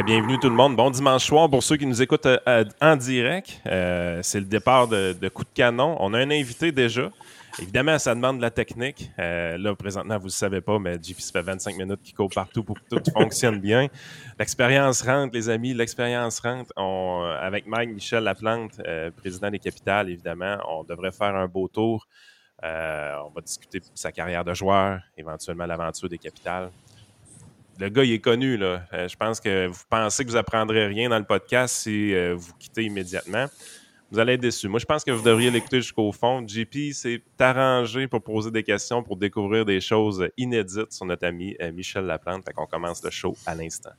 bienvenue tout le monde. Bon dimanche soir pour ceux qui nous écoutent euh, en direct. Euh, c'est le départ de, Coup de canon. On a un invité déjà. Évidemment, ça demande de la technique. Euh, là, présentement, vous ne le savez pas, mais JP, ça fait 25 minutes qu'il court partout pour que tout fonctionne bien. L'expérience rentre, les amis, l'expérience rentre. avec Mike Michel Laplante, président des Capitales, évidemment, on devrait faire un beau tour. on va discuter de sa carrière de joueur, éventuellement l'aventure des Capitales le gars, il est connu. Là. Euh, je pense que vous pensez que vous apprendrez rien dans le podcast si euh, vous quittez immédiatement. Vous allez être déçu. Moi, je pense que vous devriez l'écouter jusqu'au fond. JP s'est arrangé pour poser des questions, pour découvrir des choses inédites sur notre ami euh, Michel Laplante. Fait qu'on commence le show à l'instant.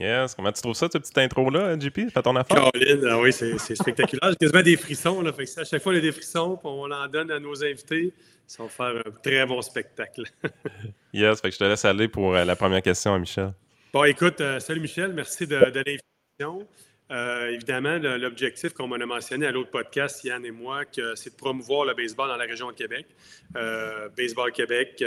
Yes. Comment tu trouves ça, cette petite intro-là, JP? Fais ton affaire? Caroline, ah oui, c'est spectaculaire. J'ai quasiment des frissons. Là. Fait à chaque fois, il y a des frissons, on en donne à nos invités. Ça va faire un très bon spectacle. yes. Fait que je te laisse aller pour euh, la première question à Michel. Bon, écoute, euh, salut Michel. Merci de, de l'invitation. Euh, évidemment, l'objectif, comme on a mentionné à l'autre podcast, Yann et moi, c'est de promouvoir le baseball dans la région de Québec. baseball Québec,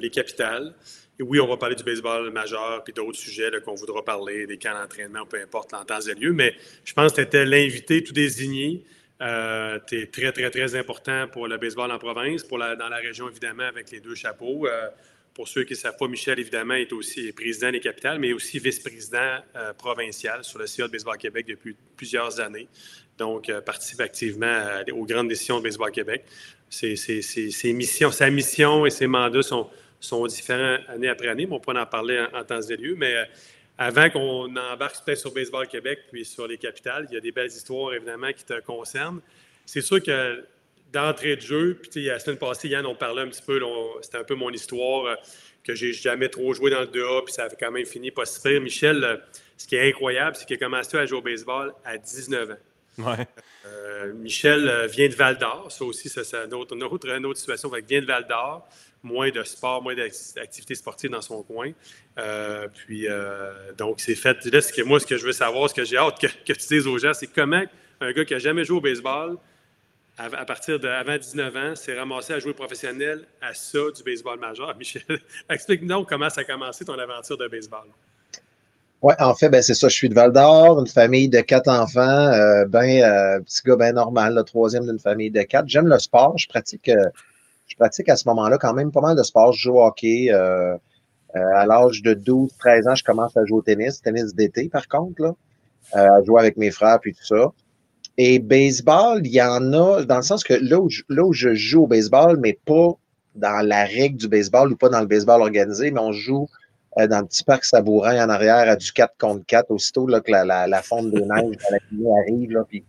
les capitales. Et oui, on va parler du baseball majeur puis d'autres sujets qu'on voudra parler, des camps d'entraînement, peu importe l'en temps et lieu. Mais je pense que tu étais l'invité tout désigné. Euh, tu es très, très, très important pour le baseball en province, pour la, dans la région, évidemment, avec les deux chapeaux. Euh, pour ceux qui ne savent pas, Michel, évidemment, est aussi président des capitales, mais aussi vice-président euh, provincial sur le CA de Baseball Québec depuis plusieurs années. Donc, participe activement aux grandes décisions de Baseball Québec. Ses, missions, sa mission et ses mandats sont, différents année après année, mais on pourra en parler en, temps et lieu. Mais euh, avant qu'on embarque peut-être sur Baseball Québec puis sur les capitales, il y a des belles histoires évidemment qui te concernent. C'est sûr que d'entrée de jeu, puis la semaine passée, Yann, on parlait un petit peu, c'était un peu mon histoire, euh, que j'ai jamais trop joué dans le 2A, puis ça a quand même fini pas si pire. Michel, euh, ce qui est incroyable, c'est qu'il a commencé à jouer au baseball à 19 ans. Ouais. Michel vient de Val d'Or, ça aussi, c'est une autre, une, autre, une autre situation. Il vient de Val d'Or moins de sport, moins d'activités sportives dans son coin. Euh, puis, euh, donc, c'est fait. Là, ce que, moi, ce que je veux savoir, ce que j'ai hâte que, que, tu dises aux gens, c'est comment un gars qui n'a jamais joué au baseball, à, partir d'avant 19 ans, s'est ramassé à jouer professionnel à ça du baseball majeur. Michel, explique-nous comment ça a commencé ton aventure de baseball. Oui, en fait, ben, c'est ça. Je suis de Val d'Or, une famille de quatre enfants, euh, ben, petit gars bien normal, le troisième d'une famille de quatre. J'aime le sport, je pratique je pratique à ce moment-là quand même pas mal de sport. Je joue au hockey. Euh, euh, à l'âge de 12-13 ans, je commence à jouer au tennis, tennis d'été par contre, là, euh, à jouer avec mes frères puis tout ça. Et baseball, il y en a, dans le sens que là où, je, là où je joue au baseball, mais pas dans la règle du baseball ou pas dans le baseball organisé, mais on joue dans le petit parc Sabourin en arrière à du 4 contre 4, aussitôt là, que la, la, la fonte des neiges la nuit arrive. Là, puis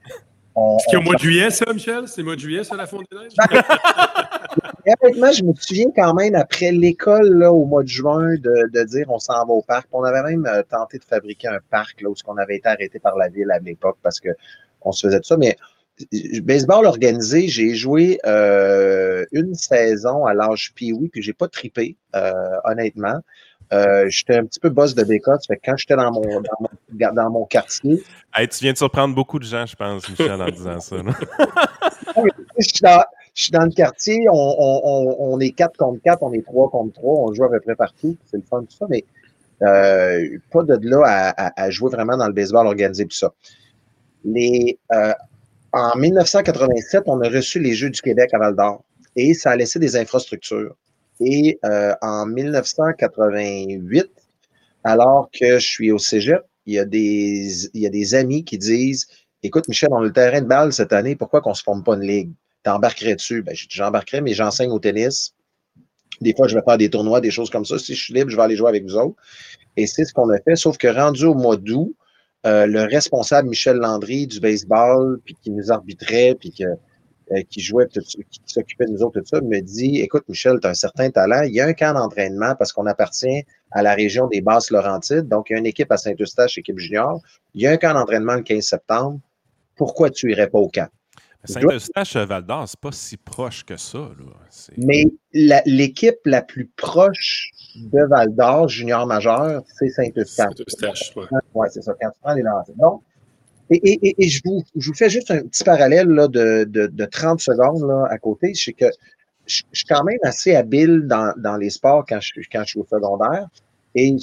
c'est au mois de juillet, ça, Michel? C'est au mois de juillet, ça, la fonte des neiges? Honnêtement, je me souviens quand même, après l'école, au mois de juin, de, dire on s'en va au parc. On avait même euh, tenté de fabriquer un parc, là, où on avait été arrêté par la ville à l'époque parce qu'on se faisait de ça. Mais euh, baseball organisé, j'ai joué euh, une saison à l'âge pee puis j'ai pas tripé, honnêtement. j'étais un petit peu boss de bécotte. Fait quand j'étais dans mon, dans mon, quartier. tu viens de surprendre beaucoup de gens, je pense, Michel, en disant ça. je suis dans le quartier, on, est 4 contre 4, on est 3 contre 3, on joue à peu près partout, c'est le fun, tout ça, mais euh, pas de là à, jouer vraiment dans le baseball organisé, tout ça. Les, euh, en 1987, on a reçu les Jeux du Québec à Val d'Or et ça a laissé des infrastructures. Et euh, en 1988, alors que je suis au cégep, il y a des, il y a des amis qui disent Écoute, Michel, on a le terrain de balle cette année, pourquoi qu'on ne se forme pas une ligue? t'embarquerais dessus? Ben, j'embarquerai, mais j'enseigne au tennis. Des fois, je vais faire des tournois, des choses comme ça. Si je suis libre, je vais aller jouer avec vous autres. Et c'est ce qu'on a fait. Sauf que rendu au mois d'août, euh, le responsable Michel Landry du baseball, puis qui nous arbitrait, puis euh, qui jouait, qui s'occupait de nous autres, tout ça, me dit Écoute, Michel, tu as un certain talent. Il y a un camp d'entraînement parce qu'on appartient à la région des Basses Laurentides. Donc, il y a une équipe à Saint-Eustache, équipe junior. Il y a un camp d'entraînement le 15 septembre. Pourquoi tu irais pas au camp? Saint-Eustache, Val d'Or, c'est pas si proche que ça. Mais l'équipe la, plus proche de Val d'Or, junior majeur, c'est Saint-Eustache. Saint-Eustache, oui. Oui, c'est ça, quand tu prends les lancers. Donc, et, et, je, vous, je, vous, fais juste un petit parallèle là, de, de, de 30 secondes là, à côté. C'est que je, suis quand même assez habile dans, dans les sports quand je, quand je suis au secondaire. Et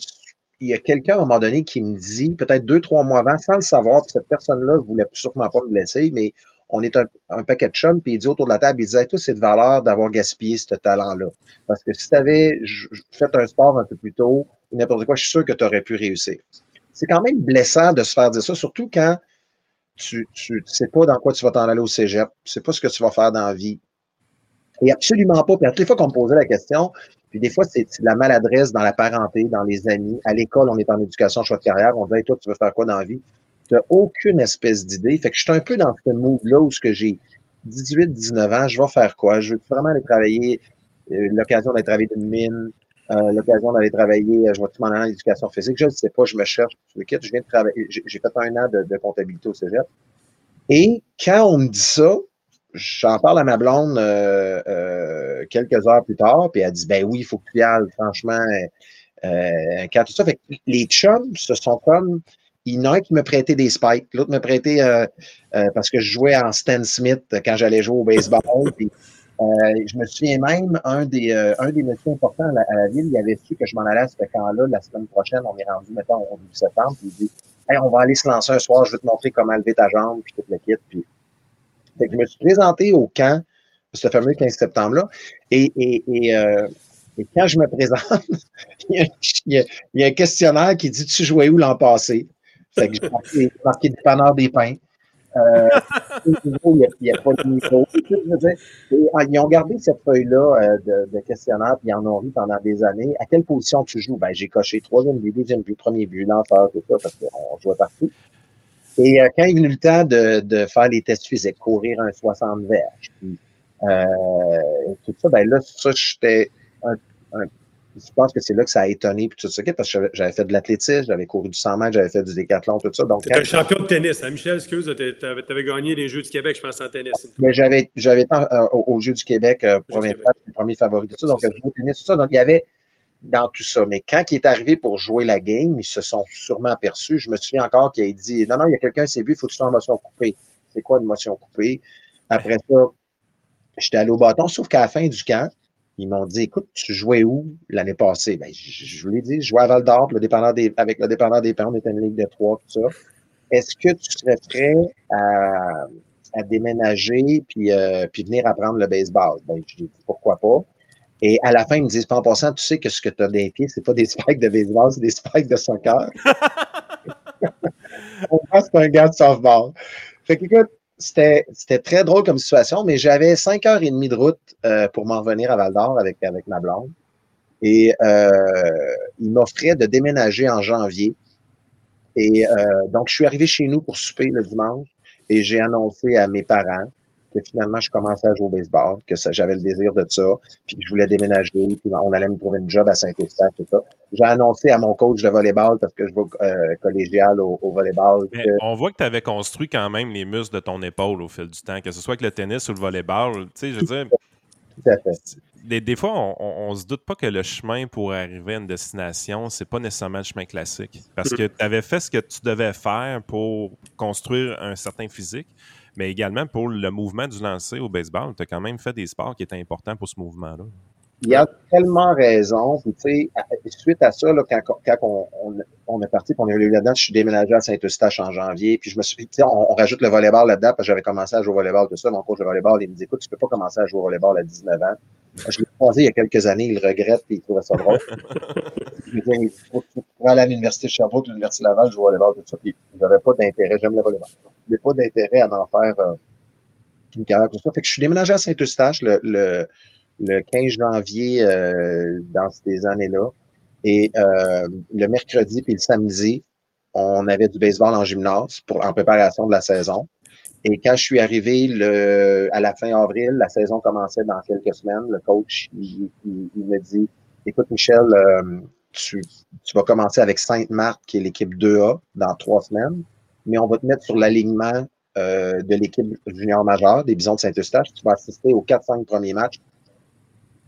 il y a quelqu'un à un moment donné qui me dit, peut-être deux, trois mois avant, sans le savoir, cette personne-là ne voulait sûrement pas me laisser, mais on est un, paquet de chums, puis il dit autour de la table, il disait, toi, c'est de valeur d'avoir gaspillé ce talent-là. Parce que si tu avais fait un sport un peu plus tôt, n'importe quoi, je suis sûr que tu aurais pu réussir. C'est quand même blessant de se faire dire ça, surtout quand tu ne sais pas dans quoi tu vas t'en aller au cégep, tu ne sais pas ce que tu vas faire dans la vie. Et absolument pas. Puis à toutes les fois qu'on me posait la question, puis des fois, c'est la maladresse dans la parenté, dans les amis. À l'école, on est en éducation, choix de carrière. On dit, toi, tu veux faire quoi dans la vie? Tu n'as aucune espèce d'idée. Fait que je suis un peu dans ce mood-là où j'ai 18, 19 ans, je vais faire quoi? Je veux vraiment aller travailler, euh, l'occasion d'aller travailler d'une mine, euh, l'occasion d'aller travailler, euh, je vais tout m'en aller en éducation physique. Je ne sais pas, je me cherche, je Je viens de travailler, j'ai fait un an de, comptabilité au cégep. Et quand on me dit ça, j'en parle à ma blonde euh, quelques heures plus tard, puis elle dit Ben oui, il faut que tu y ailles, franchement, quand tout ça. Fait que les chums, ce sont comme. Il y en a un qui me prêtait des spikes, l'autre me prêtait parce que je jouais en Stan Smith quand j'allais jouer au baseball. puis, je me souviens même, un des, un des messieurs importants à la, ville, il avait su que je m'en allais à ce camp-là la semaine prochaine. On est rendu, mettons, au début septembre. Puis il dit Hey, on va aller se lancer un soir, je vais te montrer comment lever ta jambe, puis tout le kit. Puis je me suis présenté au camp, ce fameux 15 septembre-là, et, et, et, euh, et, quand je me présente, il, y a, un questionnaire qui dit Tu jouais où l'an passé? Fait que j'ai marqué, marqué dépanneur des pains. Euh, il n'y a, pas de niveau. Ah, ils ont gardé cette feuille-là euh, de, de, questionnaire, puis ils en ont vu pendant des années. À quelle position tu joues? Ben, j'ai coché troisième but, deuxième but, premier but, lanceur, tout ça, parce qu'on jouait partout. Et euh, quand il est venu le temps de, de, faire les tests physiques, courir un 60 verges, puis euh, tout ça, ben là, ça, j'étais un, je pense que c'est là que ça a étonné puis tout ça, parce que j'avais fait de l'athlétisme, j'avais couru du 100 mètres, j'avais fait du décathlon, tout ça. Donc, tu un champion de tennis, hein, Michel, excuse, tu avais, gagné les Jeux du Québec, je pense, en tennis. Mais j'avais, j'avais euh, aux Jeux du Québec, euh, premier, premier favori, tout ça, donc jouais au tennis, tout ça. Donc, il y avait dans tout ça. Mais quand il est arrivé pour jouer la game, ils se sont sûrement aperçus. Je me souviens encore qu'il a dit Non, non, il y a quelqu'un qui s'est vu, il faut que tu sois en motion coupée. C'est quoi une motion coupée? Après ça, j'étais allé au bâton, sauf qu'à la fin du camp, ils m'ont dit Écoute, tu jouais où l'année passée? Ben, je, vous l'ai dit, je jouais à Val d'Or, avec le dépendant des parents, on était une ligue de trois, tout ça. Est-ce que tu serais prêt à, déménager puis, euh, puis venir apprendre le baseball? Ben, je dis pourquoi pas? Et à la fin, ils me disent, en passant, tu sais que ce que tu as des pieds, c'est pas des spikes de baseball, c'est des spikes de soccer. On pense que c'est un gars de softball. Fait que, écoute, c'était, très drôle comme situation, mais j'avais cinq heures et demie de route euh, pour m'en revenir à Val d'Or avec, avec ma blonde. Et euh, il m'offrait de déménager en janvier. Et euh, donc, je suis arrivé chez nous pour souper le dimanche et j'ai annoncé à mes parents que finalement, je commençais à jouer au baseball, que j'avais le désir de ça, puis que je voulais déménager, puis on allait me trouver une job à Saint-Eustache, tout ça. J'ai annoncé à mon coach de volleyball, parce que je vais euh, collégial au, volleyball. On voit que tu avais construit quand même les muscles de ton épaule au fil du temps, que ce soit avec le tennis ou le volleyball. Tu sais, je veux dire. Tout à fait. Des, fois, on, ne se doute pas que le chemin pour arriver à une destination, c'est pas nécessairement le chemin classique. Parce que tu avais fait ce que tu devais faire pour construire un certain physique mais également pour le mouvement du lancer au baseball. Tu as quand même fait des sports qui étaient importants pour ce mouvement-là. Il y a tellement raison. tu sais, suite à ça, là, quand, quand on, on, est parti, on est allé là-dedans, je suis déménagé à Saint-Eustache en janvier, puis je me suis dit, on, on rajoute le volleyball là-dedans, parce que j'avais commencé à jouer au volleyball, tout ça. Mon coach de volleyball, il me dit, écoute, tu peux pas commencer à jouer au volleyball à 19 ans. Je l'ai croisé il y a quelques années, il regrette, puis il trouvait ça drôle. je dit, il faut, aller à l'Université de Sherbrooke, l'Université Laval, jouer au volleyball, tout ça. Puis j'avais pas d'intérêt, j'aime le volleyball. J'avais pas d'intérêt à en faire euh, une carrière comme ça. Fait que je suis déménagé à Saint-Eustache le, le le 15 janvier euh, dans ces années-là. Et euh, le mercredi puis le samedi, on avait du baseball en gymnase pour, en préparation de la saison. Et quand je suis arrivé le, à la fin avril, la saison commençait dans quelques semaines. Le coach, il, me dit, écoute Michel, euh, tu, tu, vas commencer avec Sainte-Marthe, qui est l'équipe 2A, dans trois semaines, mais on va te mettre sur l'alignement de l'équipe junior majeure des Bisons de Saint-Eustache. Tu vas assister aux 4-5 premiers matchs.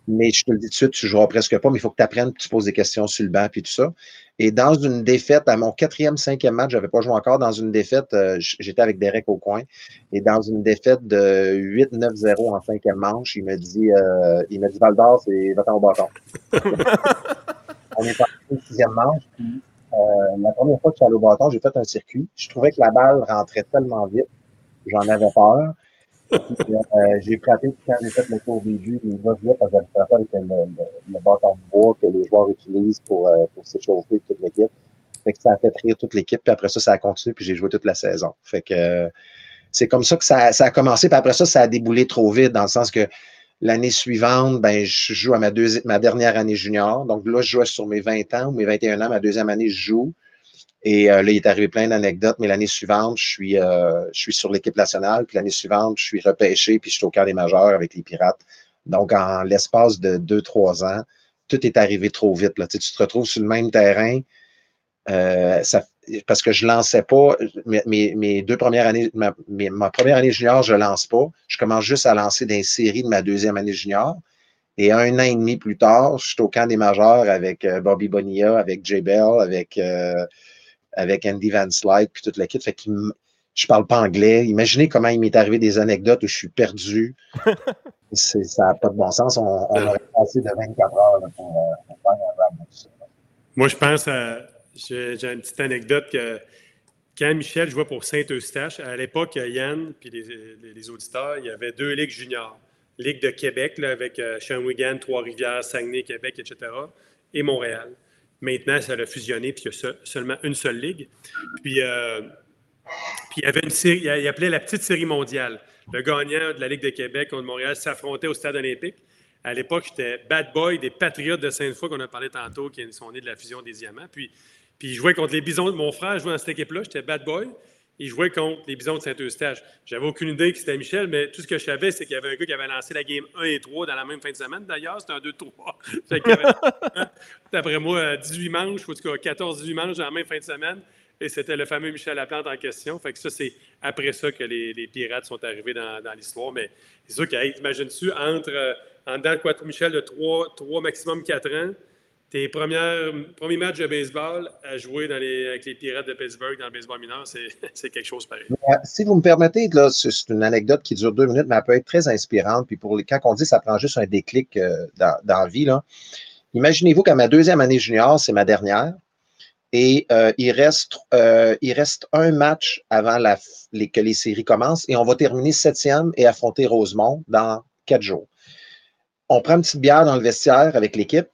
Mais je te le dis tout de suite, tu ne joueras presque pas, mais il faut que tu apprennes, tu poses des questions sur le banc, puis tout ça. Et dans une défaite, à mon quatrième, cinquième match, je n'avais pas joué encore, dans une défaite, j'étais avec Derek au coin, et dans une défaite de 8-9-0 en cinquième manche, il me dit, il m'a dit Valdor, c'est va au bâton. On est parti au sixième manche, puis euh, la première fois que je suis allé au bâton, j'ai fait un circuit. Je trouvais que la balle rentrait tellement vite. J'en avais peur. Euh, j'ai frappé quand j'ai fait le tour des il va vite parce que j'avais avec le, le, bâton de bois que les joueurs utilisent pour, euh, pour s'échauffer toute l'équipe. Fait que ça a fait rire toute l'équipe, puis après ça, ça a continué, puis j'ai joué toute la saison. Fait que c'est comme ça que ça, ça, a commencé, puis après ça, ça a déboulé trop vite, dans le sens que L'année suivante, ben, je joue à ma, ma dernière année junior. Donc là, je jouais sur mes 20 ans ou mes 21 ans. Ma deuxième année, je joue. Et euh, là, il est arrivé plein d'anecdotes, mais l'année suivante, je suis, euh, je suis sur l'équipe nationale. Puis l'année suivante, je suis repêché, puis je suis au camp des majeurs avec les Pirates. Donc, en l'espace de deux, trois ans, tout est arrivé trop vite. Là. Tu, tu te retrouves sur le même terrain. Euh, ça, parce que je lançais pas mes, mes deux premières années, ma, ma, première année junior, je lance pas. Je commence juste à lancer des séries de ma deuxième année junior. Et un an et demi plus tard, je suis au camp des majeurs avec euh, Bobby Bonilla, avec Jay Bell, avec, euh, avec Andy Van Slyke, puis toute l'équipe. Fait que je parle pas anglais. Imaginez comment il m'est arrivé des anecdotes où je suis perdu. ça n'a pas de bon sens. On, on aurait passé de 24 heures pour, euh, pour, faire un rap Moi, je pense à j'ai une petite anecdote que quand Michel jouait pour Saint-Eustache, à l'époque, Yann puis les, auditeurs, il y avait deux ligues juniors. Ligue de Québec là, avec euh, Shawinigan, Trois-Rivières, Saguenay, Québec, etc. et Montréal. Maintenant, ça a fusionné puis il y a seulement une seule ligue. Puis, euh, puis il y avait une série, il appelait la petite série mondiale. Le gagnant de la Ligue de Québec contre Montréal s'affrontait au stade olympique. À l'époque, j'étais bad boy des Patriotes de Sainte-Foy qu'on a parlé tantôt, qui sont nés de la fusion des Diamants. Puis puis je jouais contre les Bisons. Mon frère jouait dans cette équipe-là. J'étais bad boy. Il jouait contre les Bisons de Saint-Eustache. J'avais aucune idée que c'était Michel, mais tout ce que je savais, c'est qu'il y avait un gars qui avait lancé la game 1 et 3 dans la même fin de semaine. D'ailleurs, c'était un 2-3. d'après moi, 18 manches, ou en tout cas 14-18 manches dans la même fin de semaine. Et c'était le fameux Michel Laplante en question. Fait que ça, c'est après ça que les, pirates sont arrivés dans, l'histoire. Mais c'est sûr qu'imagine-tu, entre, euh, en dedans quoi, Michel de 3, 3 maximum 4 ans, tes premiers, matchs de baseball à jouer avec les Pirates de Pittsburgh dans le baseball mineur, c'est quelque chose pareil. Si vous me permettez, c'est une anecdote qui dure deux minutes, mais elle peut être très inspirante. Puis pour quand on dit que ça prend juste un déclic euh, dans, dans, la vie, imaginez-vous qu'à ma deuxième année junior, c'est ma dernière. Et euh, il, reste, euh, il reste un match avant que les séries commencent et on va terminer septième et affronter Rosemont dans quatre jours. On prend une petite bière dans le vestiaire avec l'équipe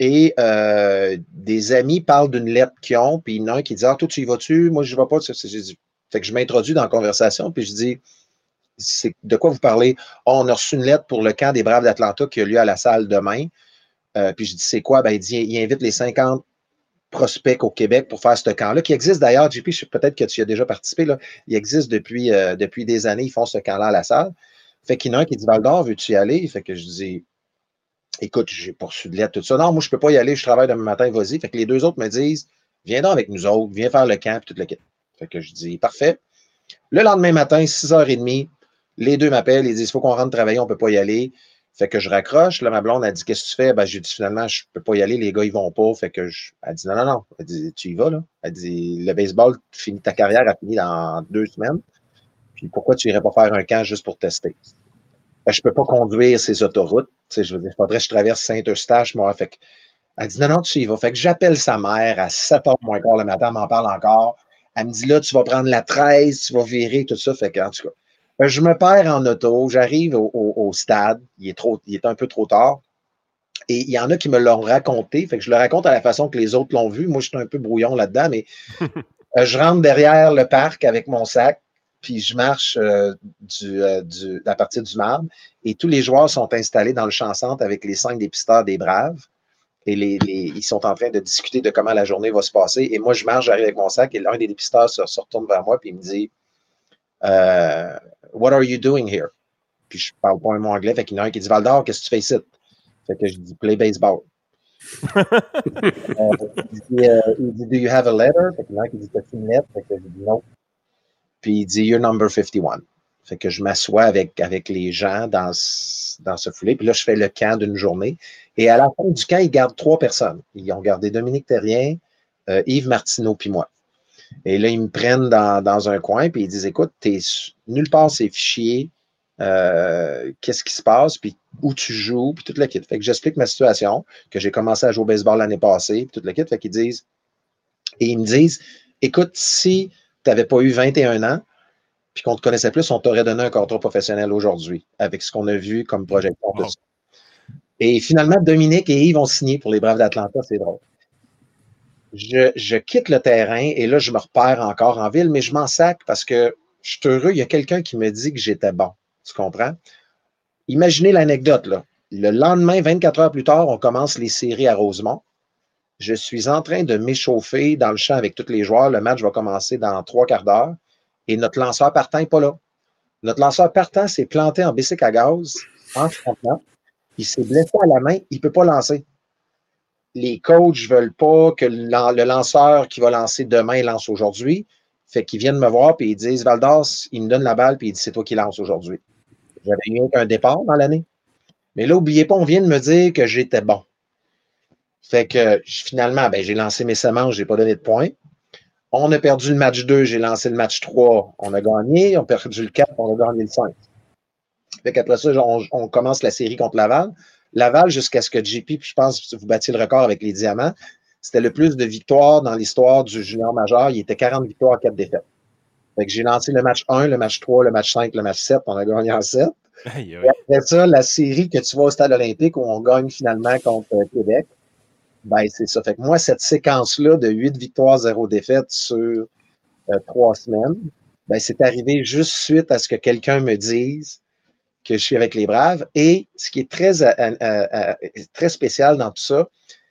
et euh, des amis parlent d'une lettre qu'ils ont, puis il y en a un qui dit Ah, toi, tu y vas-tu? Moi, je ne vais pas. Fait que je m'introduis dans la conversation, puis je dis C'est de quoi vous parlez? Oh, On a reçu une lettre pour le camp des Braves d'Atlanta qui a lieu à la salle demain. Euh, puis je dis C'est quoi ben, Il dit Il invite les 50 prospects au Québec pour faire ce camp-là, qui existe d'ailleurs, JP, peut-être que tu y as déjà participé, là. il existe depuis, euh, depuis des années, ils font ce camp-là à la salle. Fait qu'il y en a un qui dit Valdor, veux-tu y aller? Fait que je dis écoute, j'ai poursu de lettres, tout ça. Non, moi, je ne peux pas y aller, je travaille demain matin, vas-y. Fait que les deux autres me disent, viens donc avec nous autres, viens faire le camp, puis toute l'équipe. Fait que je dis, parfait. Le lendemain matin, 6h30, les deux m'appellent, ils disent, il faut qu'on rentre travailler, on ne peut pas y aller. Fait que je raccroche. Là, ma blonde a dit, qu'est-ce que tu fais? Ben, j'ai dit, finalement, je ne peux pas y aller, les gars, ils vont pas. Fait que je... Elle dit, non, non, non. Elle dit, tu y vas, là. Elle dit, le baseball, ta carrière a fini dans deux semaines. Puis pourquoi tu irais pas faire un camp juste pour tester? Ben, je ne peux pas conduire ces autoroutes. je veux dire, il faudrait que je traverse Saint-Eustache, moi. Fait que, elle dit non, non, tu y vas. Fait que j'appelle sa mère à 7 h moins quart le matin, elle m'en parle encore. Elle me dit là, tu vas prendre la 13, tu vas virer, tout ça. Fait que, en tout cas, ben, je me perds en auto, j'arrive au, stade, il est, trop, il est un peu trop tard. Et il y en a qui me l'ont raconté, fait que je le raconte à la façon que les autres l'ont vu. Moi, je suis un peu brouillon là-dedans, mais euh, je rentre derrière le parc avec mon sac, puis je marche euh, du, euh, du, à partir du marbre et tous les joueurs sont installés dans le champ centre avec les cinq dépisteurs des Braves. Et les, ils sont en train de discuter de comment la journée va se passer. Et moi, je marche, j'arrive avec mon sac et l'un des dépisteurs se, retourne vers moi et il me dit euh, What are you doing here? Puis je parle pas un mot anglais. Fait qu'il y en a un qui dit Valdor, qu'est-ce que tu fais ici? Fait que je dis Play baseball. il, dit, il, dit, Do you have a letter? Fait qu'il y en a un qui dit T'as-tu une lettre? Fait que je dis Non. Puis il dit You're number 51. Fait que je m'assois avec, avec les gens dans, dans ce foulé. Puis là, je fais le camp d'une journée. Et à la fin du camp, ils gardent trois personnes. Ils ont gardé Dominique Terrien, euh, Yves Martineau, puis moi. Et là, ils me prennent dans, un coin, puis ils disent Écoute, es, nulle part ces fichiers, euh, qu'est-ce qui se passe, puis où tu joues, puis toute la kit. Fait que j'explique ma situation, que j'ai commencé à jouer au baseball l'année passée, puis toute la kit. Fait qu'ils disent Et ils me disent Écoute, si tu n'avais pas eu 21 ans, puis qu'on te connaissait plus, on t'aurait donné un contrat professionnel aujourd'hui, avec ce qu'on a vu comme projection. Et finalement, Dominique et Yves ont signé pour les Braves d'Atlanta, c'est drôle. Je, quitte le terrain et là, je me repère encore en ville, mais je m'en sac parce que je suis heureux. Il y a quelqu'un qui me dit que j'étais bon. Tu comprends? Imaginez l'anecdote, là. Le lendemain, 24 heures plus tard, on commence les séries à Rosemont. Je suis en train de m'échauffer dans le champ avec tous les joueurs. Le match va commencer dans trois quarts d'heure et notre lanceur partant n'est pas là. Notre lanceur partant s'est planté en bicycle à gaz en. Il s'est blessé à la main, il ne peut pas lancer. Les coachs ne veulent pas que le lanceur qui va lancer demain lance aujourd'hui. Fait qu'ils viennent me voir et ils disent Valdas, il me donne la balle et il dit c'est toi qui lance aujourd'hui. J'avais eu un départ dans l'année. Mais là, n'oubliez pas, on vient de me dire que j'étais bon. Fait que finalement, ben, j'ai lancé mes semences, je n'ai pas donné de points. On a perdu le match 2, j'ai lancé le match 3, on a gagné. On a perdu le 4, on a gagné le 5. Fait qu'après ça, on, commence la série contre Laval. Laval, jusqu'à ce que JP, puis je pense que vous battiez le record avec les diamants, c'était le plus de victoires dans l'histoire du junior majeur. Il était 40 victoires à 4 défaites. Fait que j'ai lancé le match 1, le match 3, le match 5, le match 7. On a gagné en 7. Et après ça, la série que tu vois au stade olympique où on gagne finalement contre Québec, ben, c'est ça. Fait que moi, cette séquence-là de 8 victoires, 0 défaites sur euh, trois semaines, ben, c'est arrivé juste suite à ce que quelqu'un me dise que je suis avec les Braves. Et ce qui est très, euh, euh, très spécial dans tout ça,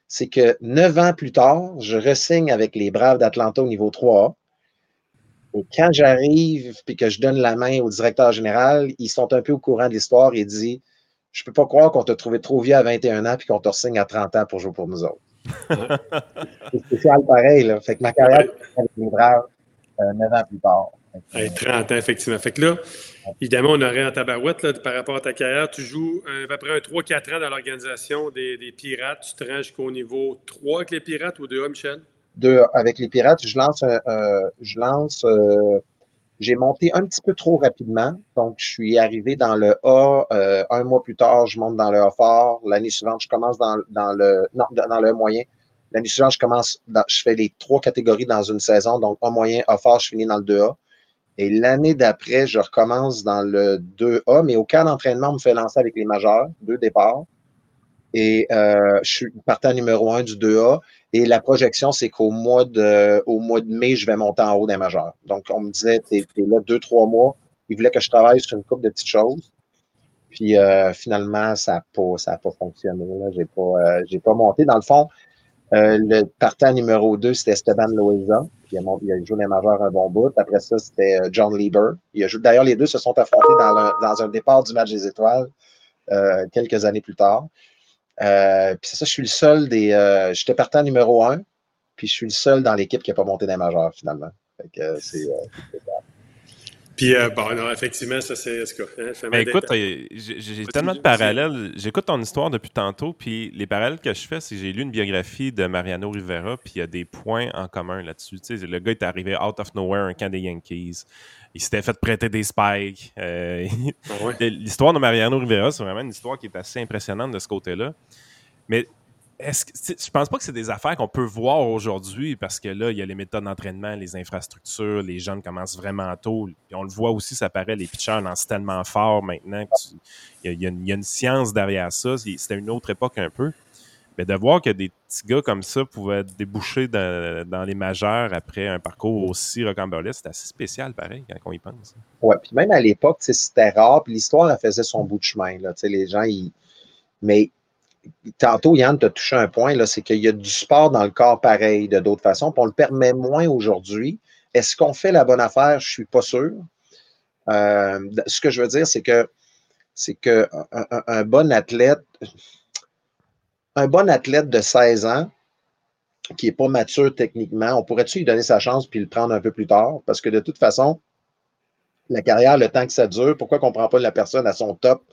c'est que neuf ans plus tard, je ressigne avec les Braves d'Atlanta au niveau 3A. Et quand j'arrive et que je donne la main au directeur général, ils sont un peu au courant de l'histoire et dit Je ne peux pas croire qu'on t'a trouvé trop vieux à 21 ans et qu'on te ressigne à 30 ans pour jouer pour nous autres c'est spécial pareil. Là. Fait que ma carrière avec les Braves, euh, 9 ans plus tard. 30 ans, effectivement. Fait que là, évidemment, on aurait en tabarouette là, par rapport à ta carrière. Tu joues à peu près 3-4 ans dans l'organisation des, Pirates. Tu te rends jusqu'au niveau 3 avec les Pirates ou 2A, Michel? 2 avec les Pirates. Je lance, euh, je lance euh, j'ai monté un petit peu trop rapidement. Donc, je suis arrivé dans le A. Euh, un mois plus tard, je monte dans le A fort. L'année suivante, je commence dans, dans le non, dans le moyen. L'année suivante, je commence dans, je fais les trois catégories dans une saison. Donc, A moyen, A fort, je finis dans le 2A. Et l'année d'après, je recommence dans le 2A, mais au cas d'entraînement, me fait lancer avec les majeurs, deux départs. Et euh, je suis partant numéro un du 2A. Et la projection, c'est qu'au mois de au mois de mai, je vais monter en haut des majeurs. Donc, on me disait, tu es, là deux, trois mois. Ils voulaient que je travaille sur une couple de petites choses. Puis euh, finalement, ça n'a pas, pas fonctionné. Je n'ai pas, euh, pas monté. Dans le fond, euh, le partant numéro 2, c'était Esteban Loiza. Puis il a, joué les majeurs un bon bout. Après ça, c'était John Lieber. D'ailleurs, les deux se sont affrontés dans, dans, un départ du match des étoiles quelques années plus tard. Euh, puis c'est ça, je suis le seul des. Euh, j'étais partant numéro un, puis je suis le seul dans l'équipe qui n'a pas monté des majeurs finalement. Fait que euh, c'est. Puis, bon, non, effectivement, ça, c'est. Hein, ben, écoute, j'ai tellement de parallèles. J'écoute ton histoire depuis tantôt, puis les parallèles que je fais, c'est que j'ai lu une biographie de Mariano Rivera, puis il y a des points en commun là-dessus. Tu sais, le gars est arrivé out of nowhere, un camp des Yankees il s'était fait prêter des spikes. Euh, ah l'histoire de Mariano Rivera, c'est vraiment une histoire qui est assez impressionnante de ce côté-là. Mais est-ce que, je pense pas que c'est des affaires qu'on peut voir aujourd'hui parce que là, il y a les méthodes d'entraînement, les infrastructures, les jeunes commencent vraiment tôt. Et on le voit aussi, ça paraît, les pitchers lancent tellement fort maintenant y, y, a une science derrière ça. C'était une autre époque un peu. Mais de voir que des petits gars comme ça pouvaient déboucher dans, les majeurs après un parcours aussi rocambolesque, c'est assez spécial, pareil, quand on y pense. Oui, puis même à l'époque, c'était rare, puis l'histoire, faisait son bout de chemin. Là, les gens, ils... Mais tantôt, Yann, tu as touché un point, c'est qu'il y a du sport dans le corps pareil, de d'autres façons, puis on le permet moins aujourd'hui. Est-ce qu'on fait la bonne affaire? Je ne suis pas sûr. Euh, ce que je veux dire, c'est que c'est qu'un un bon athlète, un bon athlète de 16 ans qui n'est pas mature techniquement, on pourrait-tu lui donner sa chance puis le prendre un peu plus tard? Parce que de toute façon, la carrière, le temps que ça dure, pourquoi qu'on ne prend pas la personne à son top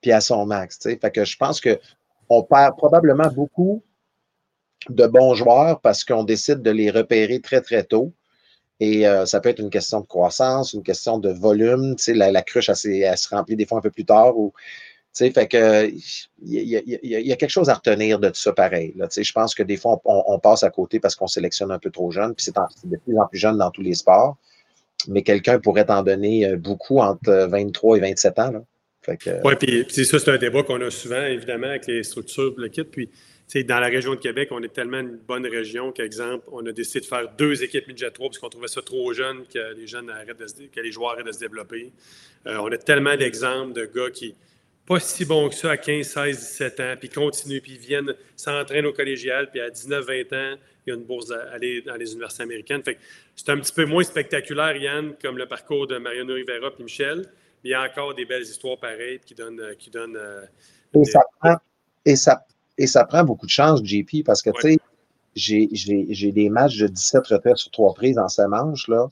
puis à son max? Fait que je pense qu'on perd probablement beaucoup de bons joueurs parce qu'on décide de les repérer très, très tôt. Et euh, ça peut être une question de croissance, une question de volume. La, la cruche, elle, se remplit des fois un peu plus tard. Ou, fait que il y, a quelque chose à retenir de tout ça pareil. Là, je pense que des fois, on, passe à côté parce qu'on sélectionne un peu trop jeune, puis c'est de plus en plus jeune dans tous les sports. Mais quelqu'un pourrait en donner euh, beaucoup entre 23 et 27 ans. Oui, puis ça, c'est un débat qu'on a souvent, évidemment, avec les structures le kit. Puis dans la région de Québec, on est tellement une bonne région qu'exemple, on a décidé de faire deux équipes midget 3 parce qu'on trouvait ça trop jeune que les jeunes arrêtent de que les joueurs arrêtent de se développer. Euh, on a tellement d'exemples de gars qui pas si bons que ça à 15, 16, 17 ans, puis continuent, puis viennent s'entraîner au collégial, puis à 19, 20 ans, il y a une bourse à aller dans les universités américaines. Fait c'est un petit peu moins spectaculaire, Yann, comme le parcours de Mariano Rivera et Michel, mais il y a encore des belles histoires pareilles qui donnent. Qui donnent euh, et, ça prend, et, ça, et ça prend beaucoup de chance, JP, parce que, tu sais, j'ai des matchs de 17 retraits sur trois prises dans ces manches, là.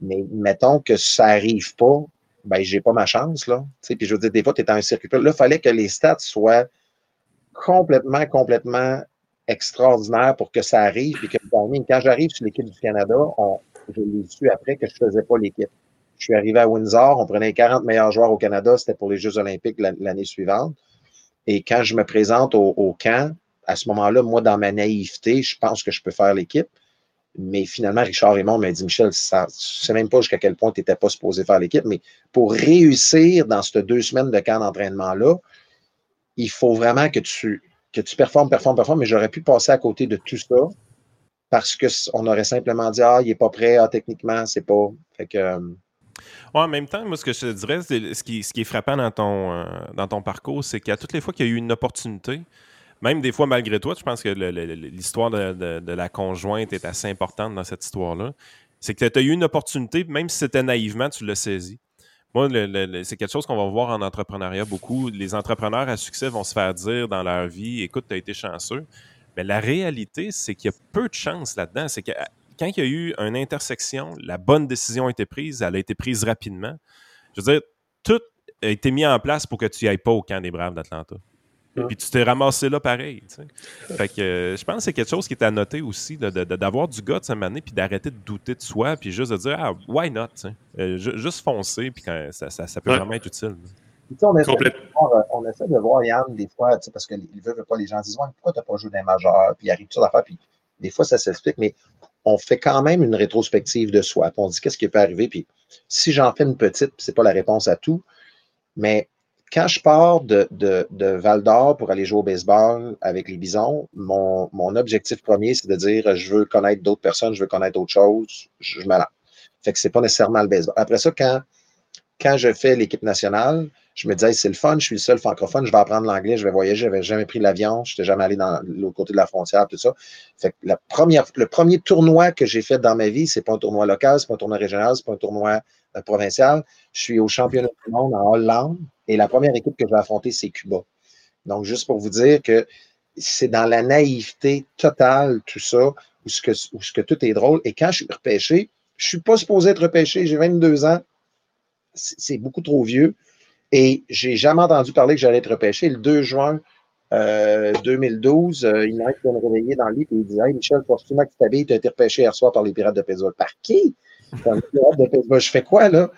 Mais mettons que ça n'arrive pas, ben, j'ai pas ma chance, là. Tu puis je veux dire, des fois, tu es un circuit. Là, il fallait que les stats soient complètement, complètement extraordinaires pour que ça arrive. Puis que, quand j'arrive sur l'équipe du Canada, je l'ai su après que je faisais pas l'équipe. Je suis arrivé à Windsor, on prenait les 40 meilleurs joueurs au Canada, c'était pour les Jeux olympiques l'année suivante. Et quand je me présente au, camp, à ce moment-là, moi, dans ma naïveté, je pense que je peux faire l'équipe. Mais finalement, Richard Raymond m'a dit Michel, ça, ne sais même pas jusqu'à quel point tu n'étais pas supposé faire l'équipe, mais pour réussir dans ces deux semaines de camp d'entraînement-là, il faut vraiment que tu, que tu performes, performes, performes, mais j'aurais pu passer à côté de tout ça parce qu'on aurait simplement dit Ah, il n'est pas prêt, ah, techniquement, c'est pas. Fait que, euh, en même temps, moi, ce que je te dirais, ce qui, ce qui est frappant dans ton, euh, dans ton parcours, c'est qu'à toutes les fois qu'il y a eu une opportunité, même des fois malgré toi, je pense que l'histoire de, la conjointe est assez importante dans cette histoire-là. C'est que tu as eu une opportunité, même si c'était naïvement, tu l'as saisi. Moi, c'est quelque chose qu'on va voir en entrepreneuriat beaucoup. Les entrepreneurs à succès vont se faire dire dans leur vie Écoute, tu as été chanceux. Mais la réalité, c'est qu'il y a peu de chance là-dedans. C'est que quand il y a eu une intersection, la bonne décision a été prise, elle a été prise rapidement. Je veux dire, tout a été mis en place pour que tu n'y ailles pas au camp des Braves d'Atlanta. Et Puis tu t'es ramassé là pareil. Fait que euh, je pense que c'est quelque chose qui est à noter aussi, d'avoir du gars de cette année, puis d'arrêter de douter de soi, puis juste de dire, ah, why not? Euh, juste foncer, puis ça, ça, peut vraiment être utile. on, essaie de voir, euh, on essaie de voir Yann des fois, parce qu'il veut, veut pas, les gens disent pourquoi tu n'as pas joué d'un majeur, puis il arrive tout d'affaires, puis des fois ça s'explique, mais on fait quand même une rétrospective de soi. on dit qu'est-ce qui peut arriver. Puis si j'en fais une petite, ce n'est pas la réponse à tout, mais quand je pars de, Val d'Or pour aller jouer au baseball avec les Bisons, mon, objectif premier, c'est de dire je veux connaître d'autres personnes, je veux connaître autre chose, je, je. Fait que c'est pas nécessairement le baseball. Après ça, quand, quand je fais l'équipe nationale, je me disais, c'est le fun, je suis le seul francophone, je vais apprendre l'anglais, je vais voyager, je n'avais jamais pris l'avion, je n'étais jamais allé dans l'autre côté de la frontière, tout ça. Fait que le premier tournoi que j'ai fait dans ma vie, ce n'est pas un tournoi local, ce n'est pas un tournoi régional, ce n'est pas un tournoi euh, provincial. Je suis au championnat du monde en Hollande et la première équipe que je vais affronter, c'est Cuba. Donc, juste pour vous dire que c'est dans la naïveté totale, tout ça, où ce que tout est drôle. Et quand je suis repêché, je ne suis pas supposé être repêché, j'ai 22 ans, c'est beaucoup trop vieux. Et j'ai jamais entendu parler que j'allais être repêché. Le 2 juin 2012, euh, euh, il m'a été réveillé dans le lit et il dit Michel, pour que tu t'habilles, tu as été repêché hier soir par les Pirates de Pittsburgh. Par qui? Par les Pirates de Pittsburgh. Je fais quoi là?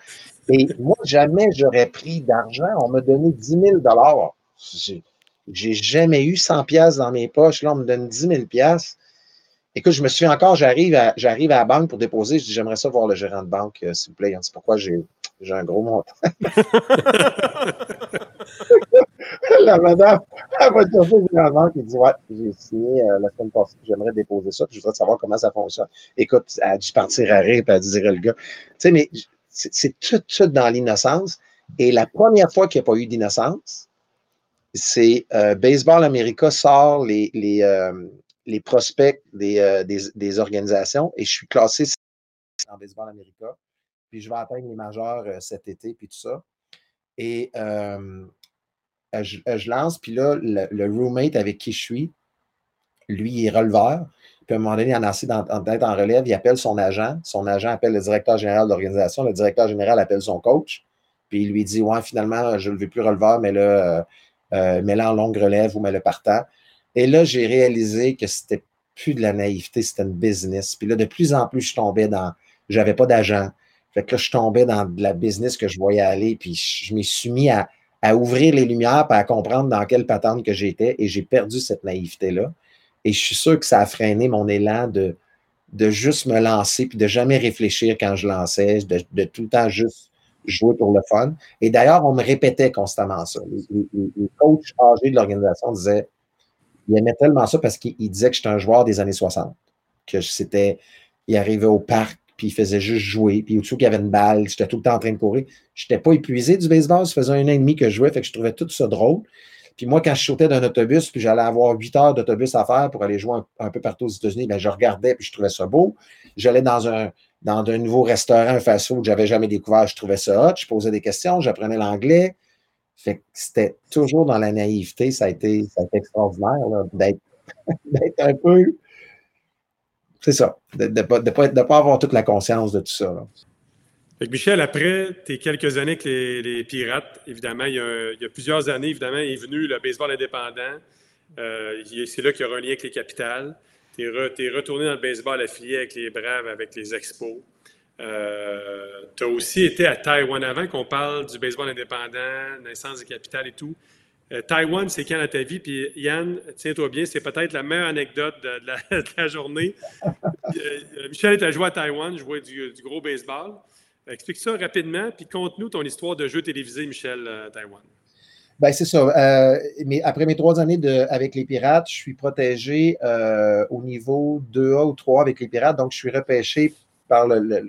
Et moi, jamais j'aurais pris d'argent. On m'a donné 10 000 J'ai jamais eu 100 pièces dans mes poches. Là, on me donne 10 000 Écoute, je me suis encore, j'arrive à, j'arrive à la banque pour déposer. Je dis, j'aimerais ça voir le gérant de banque, euh, s'il vous plaît. C'est pourquoi j'ai, j'ai un gros montant? la madame, elle va chercher gérant de banque et dit, ouais, j'ai signé euh, la semaine passée, j'aimerais déposer ça, puis je voudrais savoir comment ça fonctionne. Écoute, elle a dû partir à rire, puis elle dirait le gars. Tu sais, mais c'est, tout, tout dans l'innocence. Et la première fois qu'il n'y a pas eu d'innocence, c'est euh, Baseball America sort les, les, les prospects euh, des, organisations et je suis classé en Baseball America. Puis je vais atteindre les majeurs euh, cet été, puis tout ça. Et euh, je, lance, puis là, le, roommate avec qui je suis Lui, il est releveur. Puis à un moment donné, en assez en, relève, il appelle son agent. Son agent appelle le directeur général de l'organisation. Le directeur général appelle son coach. Puis il lui dit Ouais, finalement, je ne le veux plus releveur, mais là, euh, euh, mets-le en longue relève ou mets-le partant. Et là, j'ai réalisé que c'était plus de la naïveté, c'était une business. Puis là, de plus en plus, je tombais dans. J'avais pas d'agent. Fait que là, je tombais dans de la business que je voyais aller. Puis je me suis mis à, ouvrir les lumières et à comprendre dans quelle patente que j'étais. Et j'ai perdu cette naïveté-là. Et je suis sûr que ça a freiné mon élan de, de juste me lancer puis de jamais réfléchir quand je lançais, de, tout le temps juste jouer pour le fun. Et d'ailleurs, on me répétait constamment ça. Les, coachs âgés de l'organisation disaient, il aimait tellement ça parce qu'il disait que j'étais un joueur des années 60, que c'était, il arrivait au parc, puis il faisait juste jouer, puis au-dessous qu'il y avait une balle, j'étais tout le temps en train de courir. Je n'étais pas épuisé du baseball, ça faisait un an et demi que je jouais, fait que je trouvais tout ça drôle. Puis moi, quand je sautais d'un autobus, puis j'allais avoir huit heures d'autobus à faire pour aller jouer un, peu partout aux États-Unis, bien, je regardais, puis je trouvais ça beau. J'allais dans un, dans nouveau restaurant, un fast-food j'avais jamais découvert, je trouvais ça hot, je posais des questions, j'apprenais l'anglais. Fait que c'était toujours dans la naïveté, ça a été, extraordinaire d'être un peu. C'est ça, de ne pas, avoir toute la conscience de tout ça. Michel, après tes quelques années avec les, Pirates, évidemment, il y, a, plusieurs années, évidemment, est venu le baseball indépendant. Euh, c'est là qu'il y aura un lien avec les capitales. Tu es, retourné dans le baseball affilié avec les Braves, avec les Expos. Euh, tu as aussi été à Taïwan avant qu'on parle du baseball indépendant, naissance des capitales et tout. Euh, Taïwan, c'est quand dans ta vie? Puis Yann, tiens-toi bien, c'est peut-être la meilleure anecdote de, la, journée. Michel est à jouer à Taïwan, jouer du, du gros baseball. Explique ça rapidement, puis conte-nous ton histoire de jeu télévisé, Michel, euh, Taïwan. Ben, c'est ça. Euh, mais après mes trois années avec les Pirates, je suis protégé euh, au niveau 2A ou 3 avec les Pirates. Donc, je suis repêché par le, le,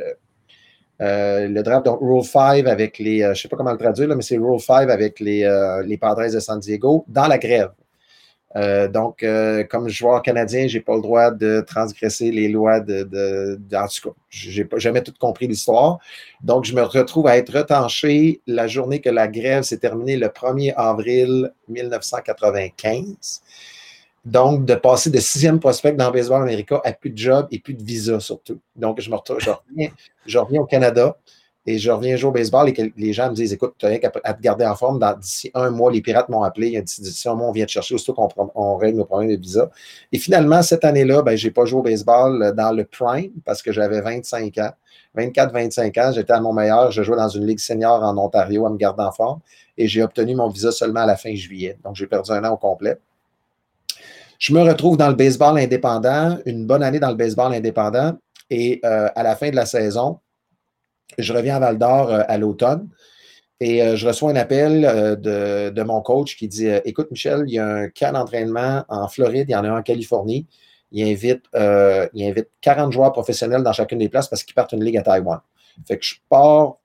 le, draft, donc Rule 5 avec les, je ne sais pas comment le traduire, là, mais c'est Rule 5 avec les, les Padres de San Diego dans la grève. Euh, donc, euh, comme joueur canadien, je n'ai pas le droit de transgresser les lois de. de, en tout cas, je n'ai jamais tout compris l'histoire. Donc, je me retrouve à être retanché la journée que la grève s'est terminée le 1er avril 1995. Donc, de passer de sixième prospect dans baseball américain à plus de job et plus de visa surtout. Donc, je me retrouve, reviens au Canada et je reviens jouer au baseball et les gens me disent Écoute, tu as rien qu'à te garder en forme. D'ici un mois, les Pirates m'ont appelé. D'ici un mois, on vient te chercher, aussitôt qu'on on règle le problème de visa. Et finalement, cette année-là, ben, je n'ai pas joué au baseball euh, dans le prime parce que j'avais 25 ans. 24-25 ans, j'étais à mon meilleur. Je jouais dans une ligue senior en Ontario à me garder en forme et j'ai obtenu mon visa seulement à la fin juillet. Donc, j'ai perdu un an au complet. Je me retrouve dans le baseball indépendant, une bonne année dans le baseball indépendant. Et euh, à la fin de la saison, je reviens à Val d'Or euh, à l'automne et euh, je reçois un appel euh, de, mon coach qui dit Écoute, Michel, il y a un camp d'entraînement en Floride, il y en a un en Californie. Il invite, il invite 40 joueurs professionnels dans chacune des places parce qu'ils partent une ligue à Taïwan. Fait que je pars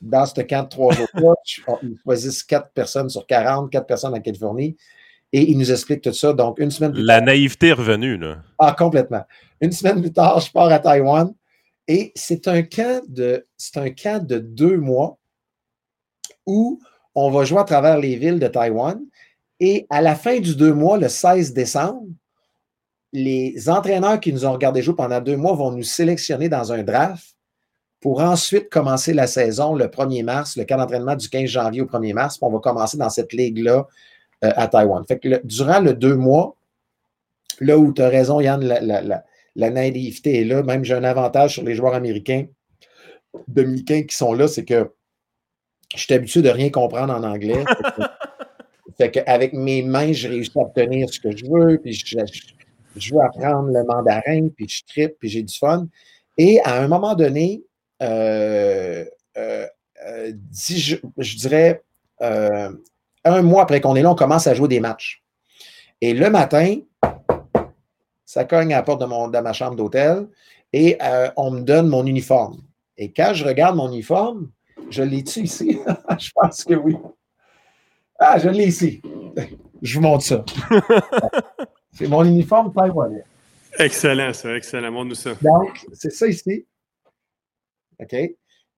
dans ce camp de trois jours-là. ils choisissent 4 personnes sur 40, 4 personnes en Californie. Et ils nous expliquent tout ça. Donc, une semaine plus La naïveté est revenue, là. Ah, complètement. Une semaine plus tard, je pars à Taïwan. Et c'est un camp de, c'est un camp de deux mois où on va jouer à travers les villes de Taïwan. Et à la fin du deux mois, le 16 décembre, les entraîneurs qui nous ont regardé jouer pendant deux mois vont nous sélectionner dans un draft pour ensuite commencer la saison le 1er mars, le camp d'entraînement du 15 janvier au 1er mars. on va commencer dans cette ligue-là euh, à Taïwan. Fait que durant le deux mois, là où tu as raison, Yann, la, la naïveté est là. Même j'ai un avantage sur les joueurs américains, dominicains qui sont là, c'est que je suis habitué de rien comprendre en anglais. fait qu'avec mes mains, je réussis à obtenir ce que je veux, puis je, veux apprendre le mandarin, puis je tripe, puis j'ai du fun. Et à un moment donné, euh, euh, euh, je, je, dirais un mois après qu'on est là, on commence à jouer des matchs. Et le matin, ça cogne à la porte de, mon, de ma chambre d'hôtel et euh, on me donne mon uniforme. Et quand je regarde mon uniforme, je l'ai-tu ici? je pense que oui. Ah, je l'ai ici. Je vous montre ça. c'est mon uniforme taïwanais. Excellent, ça. Excellent. Montre-nous ça. Donc, c'est ça ici. OK?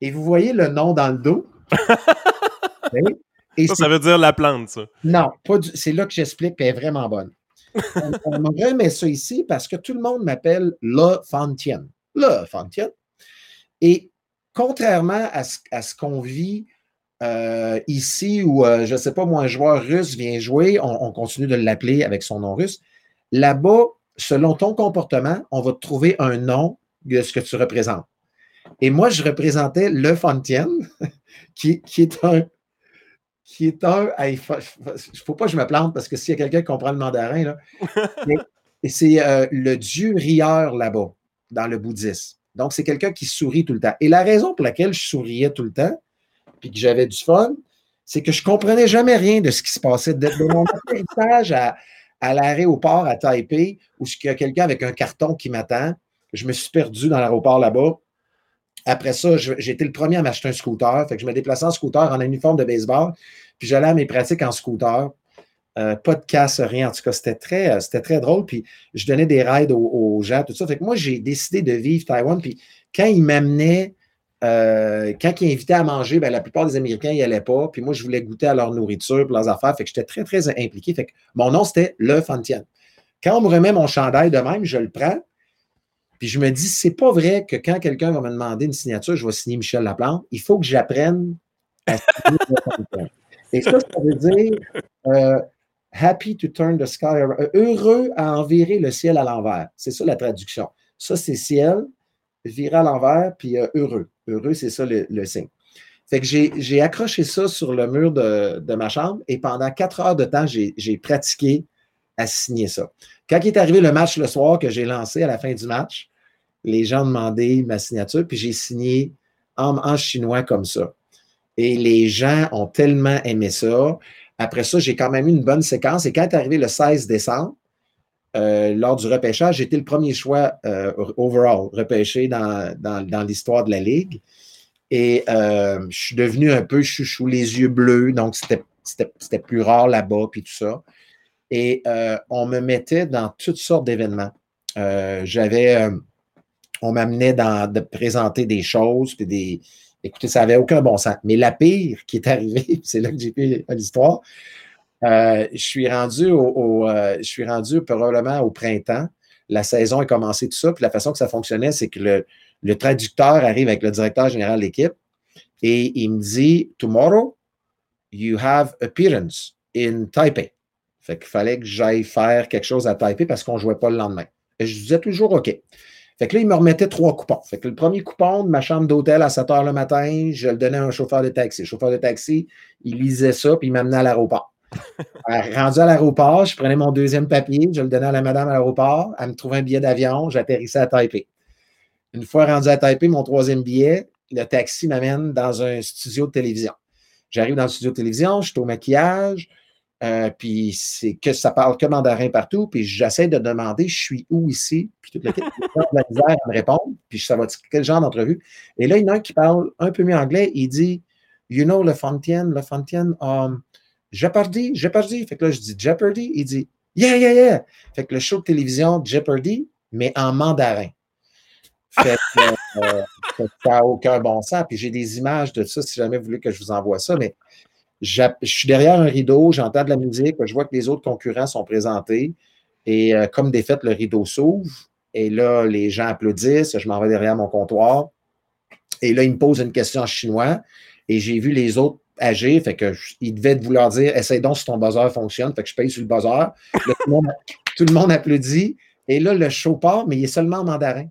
Et vous voyez le nom dans le dos? ça, ça veut dire la plante, ça. Non, pas c'est là que j'explique qu'elle est vraiment bonne. on, on remet ça ici parce que tout le monde m'appelle Le Fontienne. Le Fontienne. Et contrairement à ce, qu'on vit euh, ici, où, euh, je ne sais pas, moi, un joueur russe vient jouer, on, on continue de l'appeler avec son nom russe. Là-bas, selon ton comportement, on va te trouver un nom de ce que tu représentes. Et moi, je représentais le Fontienne, qui, qui est un. Qui est un. Il ne faut pas que je me plante parce que s'il y a quelqu'un qui comprend le mandarin, là, c'est euh, le dieu rieur là-bas, dans le bouddhisme. Donc, c'est quelqu'un qui sourit tout le temps. Et la raison pour laquelle je souriais tout le temps, puis que j'avais du fun, c'est que je ne comprenais jamais rien de ce qui se passait. De, de mon atterrissage à, à l'aéroport à Taipei, où il y a quelqu'un avec un carton qui m'attend, je me suis perdu dans l'aéroport là-bas. Après ça, j'ai été le premier à m'acheter un scooter. Fait que je me déplaçais en scooter en uniforme de baseball. Puis j'allais à mes pratiques en scooter. Euh, pas de casse, rien. En tout cas, c'était très, euh, c'était très drôle. Puis je donnais des rides aux, gens, tout ça. Fait que moi, j'ai décidé de vivre Taïwan. Puis quand ils m'amenaient, euh, quand ils invitaient à manger, ben, la plupart des Américains n'y allaient pas. Puis moi, je voulais goûter à leur nourriture, leurs affaires. Fait que j'étais très, très impliqué. Fait que mon nom, c'était Le Fantian. Quand on me remet mon chandail de même, je le prends. Puis je me dis, c'est pas vrai que quand quelqu'un va me demander une signature, je vais signer Michel Laplante. Il faut que j'apprenne à signer Et ça, ça veut dire euh, happy to turn the sky around. Heureux à envirer le ciel à l'envers. C'est ça la traduction. Ça, c'est ciel, virer à l'envers, puis euh, heureux. Heureux, c'est ça le, signe. Fait que j'ai accroché ça sur le mur de, ma chambre et pendant quatre heures de temps, j'ai pratiqué à signer ça. Quand il est arrivé le match le soir que j'ai lancé à la fin du match, les gens demandé ma signature, puis j'ai signé en, chinois comme ça. Et les gens ont tellement aimé ça. Après ça, j'ai quand même eu une bonne séquence. Et quand est arrivé le 16 décembre, euh, lors du repêchage, j'étais le premier choix euh, overall repêché dans, dans, l'histoire de la Ligue. Et euh, je suis devenu un peu chouchou, les yeux bleus, donc c'était plus rare là-bas, puis tout ça. Et on me mettait dans toutes sortes d'événements. J'avais on m'amenait de présenter des choses, puis des. Écoutez, ça n'avait aucun bon sens. Mais la pire qui est arrivée, c'est là que j'ai fait l'histoire. Euh, je suis rendu au, euh, je suis rendu probablement au printemps. La saison a commencé tout ça. Puis la façon que ça fonctionnait, c'est que le, le traducteur arrive avec le directeur général de l'équipe et il me dit Tomorrow, you have appearance in Taipei. Fait qu'il fallait que j'aille faire quelque chose à Taipei parce qu'on ne jouait pas le lendemain. Et je disais toujours OK. Fait que là, il me remettait trois coupons. Fait que le premier coupon de ma chambre d'hôtel à 7 h le matin, je le donnais à un chauffeur de taxi. Le chauffeur de taxi, il lisait ça, puis il m'amenait à l'aéroport. Rendu à l'aéroport, je prenais mon deuxième papier, je le donnais à la madame à l'aéroport, elle me trouvait un billet d'avion, j'atterrissais à Taipei. Une fois rendu à Taipei, mon troisième billet, le taxi m'amène dans un studio de télévision. J'arrive dans le studio de télévision, je suis au maquillage, euh, puis c'est que ça parle que mandarin partout. Puis j'essaie de demander je suis où ici? Puis toute de la misère à me répondre. Puis ça va quel genre d'entrevue? Et là, il y en a un qui parle un peu mieux anglais. Il dit You know Le Fontaine, Le Fontaine, um, Jeopardy, Jeopardy. Fait que là, je dis Jeopardy? Il dit Yeah, yeah, yeah. Fait que le show de télévision Jeopardy, mais en mandarin. Fait que, euh, ça n'a aucun bon sens. Puis j'ai des images de ça si jamais vous voulez que je vous envoie ça. Mais je suis derrière un rideau, j'entends de la musique, je vois que les autres concurrents sont présentés. Et euh, comme des faits, le rideau s'ouvre. Et là, les gens applaudissent. Je m'en vais derrière mon comptoir. Et là, ils me posent une question en chinois. Et j'ai vu les autres agir. Fait que ils devaient vouloir dire Essaye donc si ton buzzer fonctionne. Fait que je paye sur le buzzer. tout, le monde, applaudit. Et là, le show part, mais il est seulement en mandarin.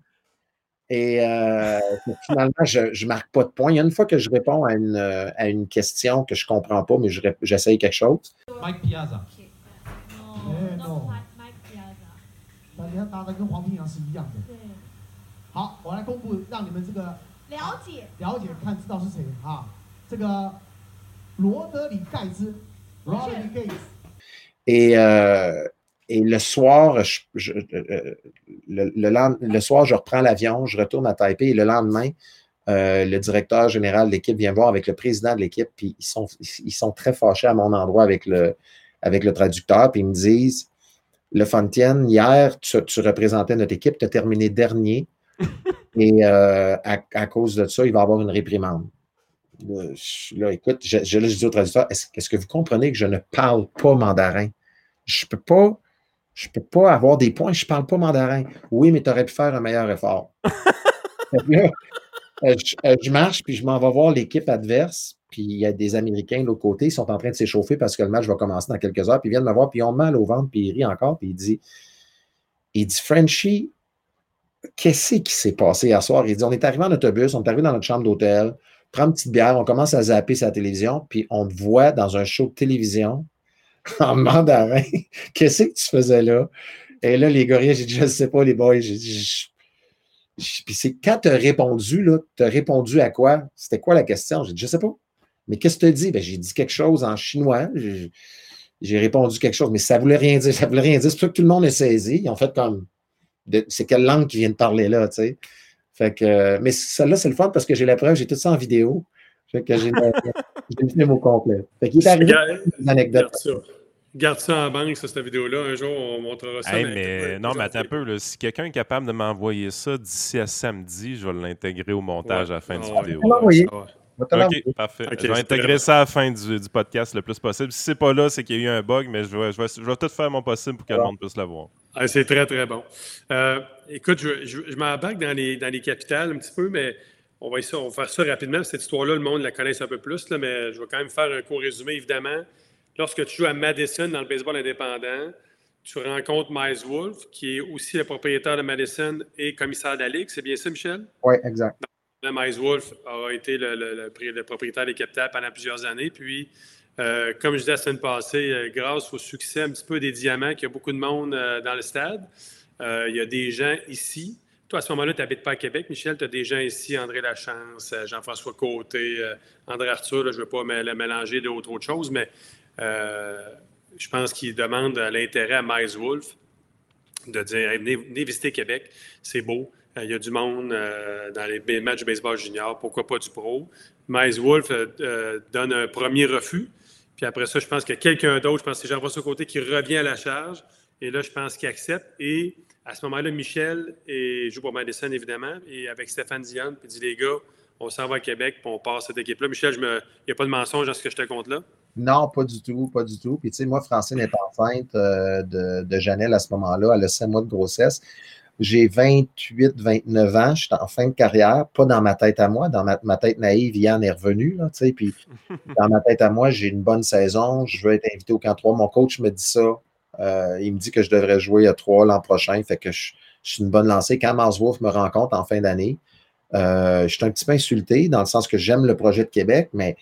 Et euh, finalement, je ne marque pas de points. Il y a une fois que je réponds à une, euh, à une question que je ne comprends pas, mais j'essaye quelque chose. Mike Piazza. Eh, non. Mike Piazza. 你看打的跟黄平洋是一样的。对。好，我来公布，让你们这个了解了解，看知道是谁啊？这个罗德里盖兹，Roderick Gates。Et euh, et le soir, je, euh, euh, le, soir, je reprends l'avion, je retourne à Taipei et le lendemain, euh, le directeur général de l'équipe vient voir avec le président de l'équipe, puis ils sont, ils sont très fâchés à mon endroit avec le, avec le traducteur, puis ils me disent Le Fontaine, hier, tu, représentais notre équipe, tu as terminé dernier, et à, cause de ça, il va y avoir une réprimande. Là, écoute, je, je, dis au traducteur Est-ce que vous comprenez que je ne parle pas mandarin? Je ne peux pas Je ne peux pas avoir des points, je ne parle pas mandarin. Oui, mais tu aurais pu faire un meilleur effort. Euh, euh, je, marche, puis je m'en vais voir l'équipe adverse, puis il y a des Américains de l'autre côté, ils sont en train de s'échauffer parce que le match va commencer dans quelques heures, puis ils viennent me voir, puis ils ont mal au ventre, puis ils rient encore, puis il dit, il dit, Frenchie, qu'est-ce qui s'est passé hier soir? Il dit, on est arrivé en autobus, on est arrivé dans notre chambre d'hôtel, prend une petite bière, on commence à zapper sa télévision, puis on te voit dans un show de télévision en mandarin. Qu'est-ce que tu faisais là? Et là, les gorilles, j'ai dit, je ne sais pas, les boys. puis c'est quand tu as répondu, tu as répondu à quoi? C'était quoi la question? J'ai dit, je ne sais pas. Mais qu'est-ce que tu as dit? Ben, j'ai dit quelque chose en chinois. J'ai répondu quelque chose, mais ça ne voulait rien dire. Ça voulait rien dire. C'est pour ça que tout le monde est saisi. Ils ont fait comme. C'est quelle langue qui vient de parler là, tu sais? Fait que, mais celle-là, c'est le fun parce que j'ai la preuve, j'ai tout ça en vidéo. Fait que j'ai le film au complet. Fait qu'il est arrivé une anecdote. Garde ça. en banque, cette vidéo-là. Un jour, on montrera ça. mais, non, mais attends un peu. si quelqu'un est capable de m'envoyer ça d'ici à samedi, je vais l'intégrer au montage à la fin du ah vidéo. Oui. OK, parfait. je vais intégrer ça à la fin du, podcast le plus possible. Si c'est pas là, c'est qu'il y a eu un bug, mais je vais, je vais, tout faire mon possible pour que le monde puisse le voir. Ah, c'est très, très bon. Euh, écoute, je, je, m'embarque dans les, dans les capitales un petit peu, mais on va, essayer, on va faire ça rapidement. Cette histoire-là, le monde la connaît un peu plus, là, mais je vais quand même faire un court résumé, évidemment. Lorsque tu joues à Madison dans le baseball indépendant, tu rencontres Miles Wolf, qui est aussi le propriétaire de Madison et commissaire de la Ligue. C'est bien ça, Michel? Oui, exact. Miles Wolf a été le, propriétaire des capitales pendant plusieurs années. Puis, euh, comme je disais la semaine passée, euh, grâce au succès un petit peu des diamants, qu'il y a beaucoup de monde euh, dans le stade, il y a des gens ici toi, à ce moment-là, tu n'habites pas à Québec, Michel. Tu as des gens ici, André Lachance, euh, Jean-François Côté, euh, André Arthur. je ne veux pas le mélanger d'autres choses, mais euh, je pense qu'ils demandent l'intérêt à Miles Wolf de dire venez, visiter Québec, c'est beau. Il y a du monde dans les matchs de baseball junior, pourquoi pas du pro. Miles Wolf donne un premier refus. Puis après ça, je pense qu'il y a quelqu'un d'autre, je pense que c'est Jean-François Côté qui revient à la charge. Et là, je pense qu'il accepte. Et à ce moment-là, Michel et, joue pour Madison, évidemment, et avec Stéphane Dion, puis dit les gars, on s'en va à Québec, puis on passe cette équipe-là. Michel, il n'y a pas de mensonge dans ce que je te compte là? Non, pas du tout, pas du tout. Puis, tu sais, moi, Francine est enceinte euh, de, de Janelle à ce moment-là. Elle a 5 mois de grossesse. J'ai 28, 29 ans, je suis en fin de carrière, pas dans ma tête à moi, dans ma, tête naïve, Yann est revenu, là, tu sais, puis dans ma tête à moi, j'ai une bonne saison, je veux être invité au camp 3. Mon coach me dit ça euh, il me dit que je devrais jouer à 3 l'an prochain, fait que je, suis une bonne lancée. Quand Wolf me rencontre en fin d'année, euh, je suis un petit peu insulté dans le sens que j'aime le projet de Québec, mais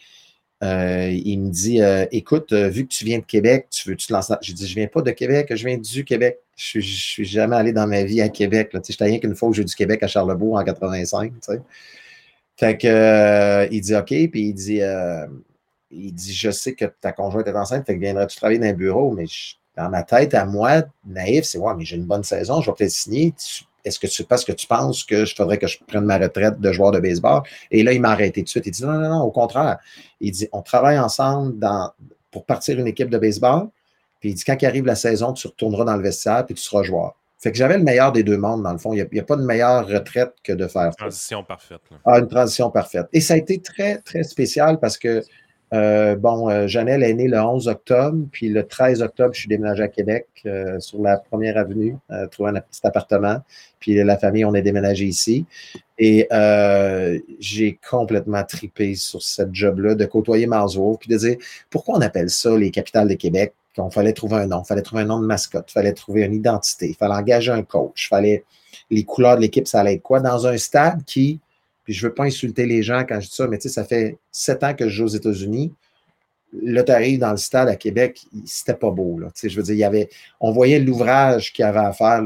euh, il me dit Écoute, vu que tu viens de Québec, tu veux tu te lancer J'ai dit Je viens pas de Québec, je viens du Québec. Je ne suis jamais allé dans ma vie à Québec. Je n'étais rien qu'une fois où j'ai du Québec à Charlebourg en 85. Fait que il dit OK, puis il dit il dit Je sais que ta conjointe est enceinte, fait que viendrais-tu travailler dans un bureau, mais je dans ma tête, à moi, naïf, c'est ouais, mais j'ai une bonne saison, je vais peut-être signer. Est-ce que c'est parce que tu penses que je faudrait que je prenne ma retraite de joueur de baseball? Et là, il m'a arrêté tout de suite. Il dit non, non, non, au contraire. Il dit on travaille ensemble dans, pour partir une équipe de baseball. Puis il dit quand arrive la saison, tu retourneras dans le vestiaire puis tu seras joueur. Fait que j'avais le meilleur des deux mondes, dans le fond. Il n'y a, pas de meilleure retraite que de faire ça. Une transition parfaite. Ah, une transition parfaite. Et ça a été très, très spécial parce que euh, bon, euh, Janelle est née le 11 octobre, puis le 13 octobre, je suis déménagé à Québec euh, sur la première avenue, trouver un petit appartement. Puis la famille, on est déménagé ici. Et j'ai complètement tripé sur cette job-là, de côtoyer Marsworth, puis de dire pourquoi on appelle ça les capitales de Québec? Il fallait trouver un nom, fallait trouver un nom de mascotte, fallait trouver une identité, fallait engager un coach, fallait les couleurs de l'équipe, ça allait être quoi? Dans un stade qui, je ne veux pas insulter les gens quand je dis ça, mais tu sais, ça fait sept ans que je joue aux États-Unis. Là, tu arrives dans le stade à Québec, c'était pas beau. Là. Tu sais, je veux dire, il y avait, on voyait l'ouvrage qu'il y avait à faire.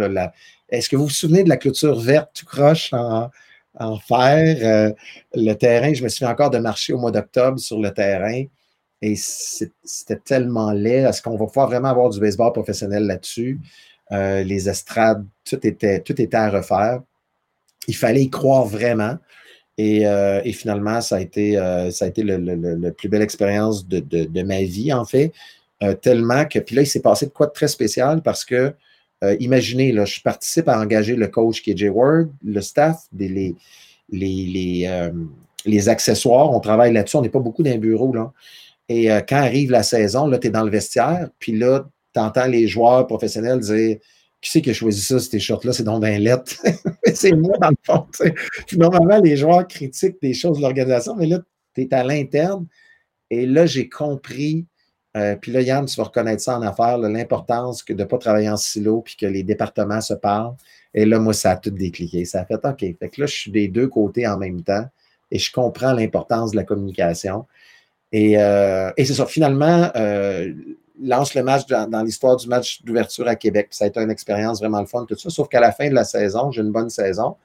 est-ce que vous vous souvenez de la clôture verte tout croche en, fer? Euh, le terrain, je me souviens encore de marcher au mois d'octobre sur le terrain. Et c'était tellement laid. Est-ce qu'on va pouvoir vraiment avoir du baseball professionnel là-dessus? Euh, les estrades, tout était, tout était à refaire. Il fallait y croire vraiment. Euh, et, finalement, ça a été, euh, ça a été le, plus belle expérience de, ma vie, en fait. Euh, tellement que, puis là, il s'est passé de quoi de très spécial parce que, imaginez, là, je participe à engager le coach qui est Jay Ward, le staff, les, les, les, accessoires, on travaille là-dessus, on n'est pas beaucoup dans bureau, là. Et quand arrive la saison, là, tu es dans le vestiaire, puis là, tu entends les joueurs professionnels dire qui c'est qui a choisi ça, ces shorts-là? C'est donc d'un lettre. c'est moi, dans le fond. Normalement, les joueurs critiquent des choses de l'organisation, mais là, tu es à l'interne. Et là, j'ai compris, euh, puis là, Yann, tu vas reconnaître ça en affaires, l'importance de ne pas travailler en silo, puis que les départements se parlent. Et là, moi, ça a tout décliqué. Ça a fait OK. Fait que là, je suis des deux côtés en même temps et je comprends l'importance de la communication. Et, euh, et c'est ça. Finalement, euh, lance le match dans, l'histoire du match d'ouverture à Québec. Ça a été une expérience vraiment le fun, tout ça. Sauf qu'à la fin de la saison, j'ai une bonne saison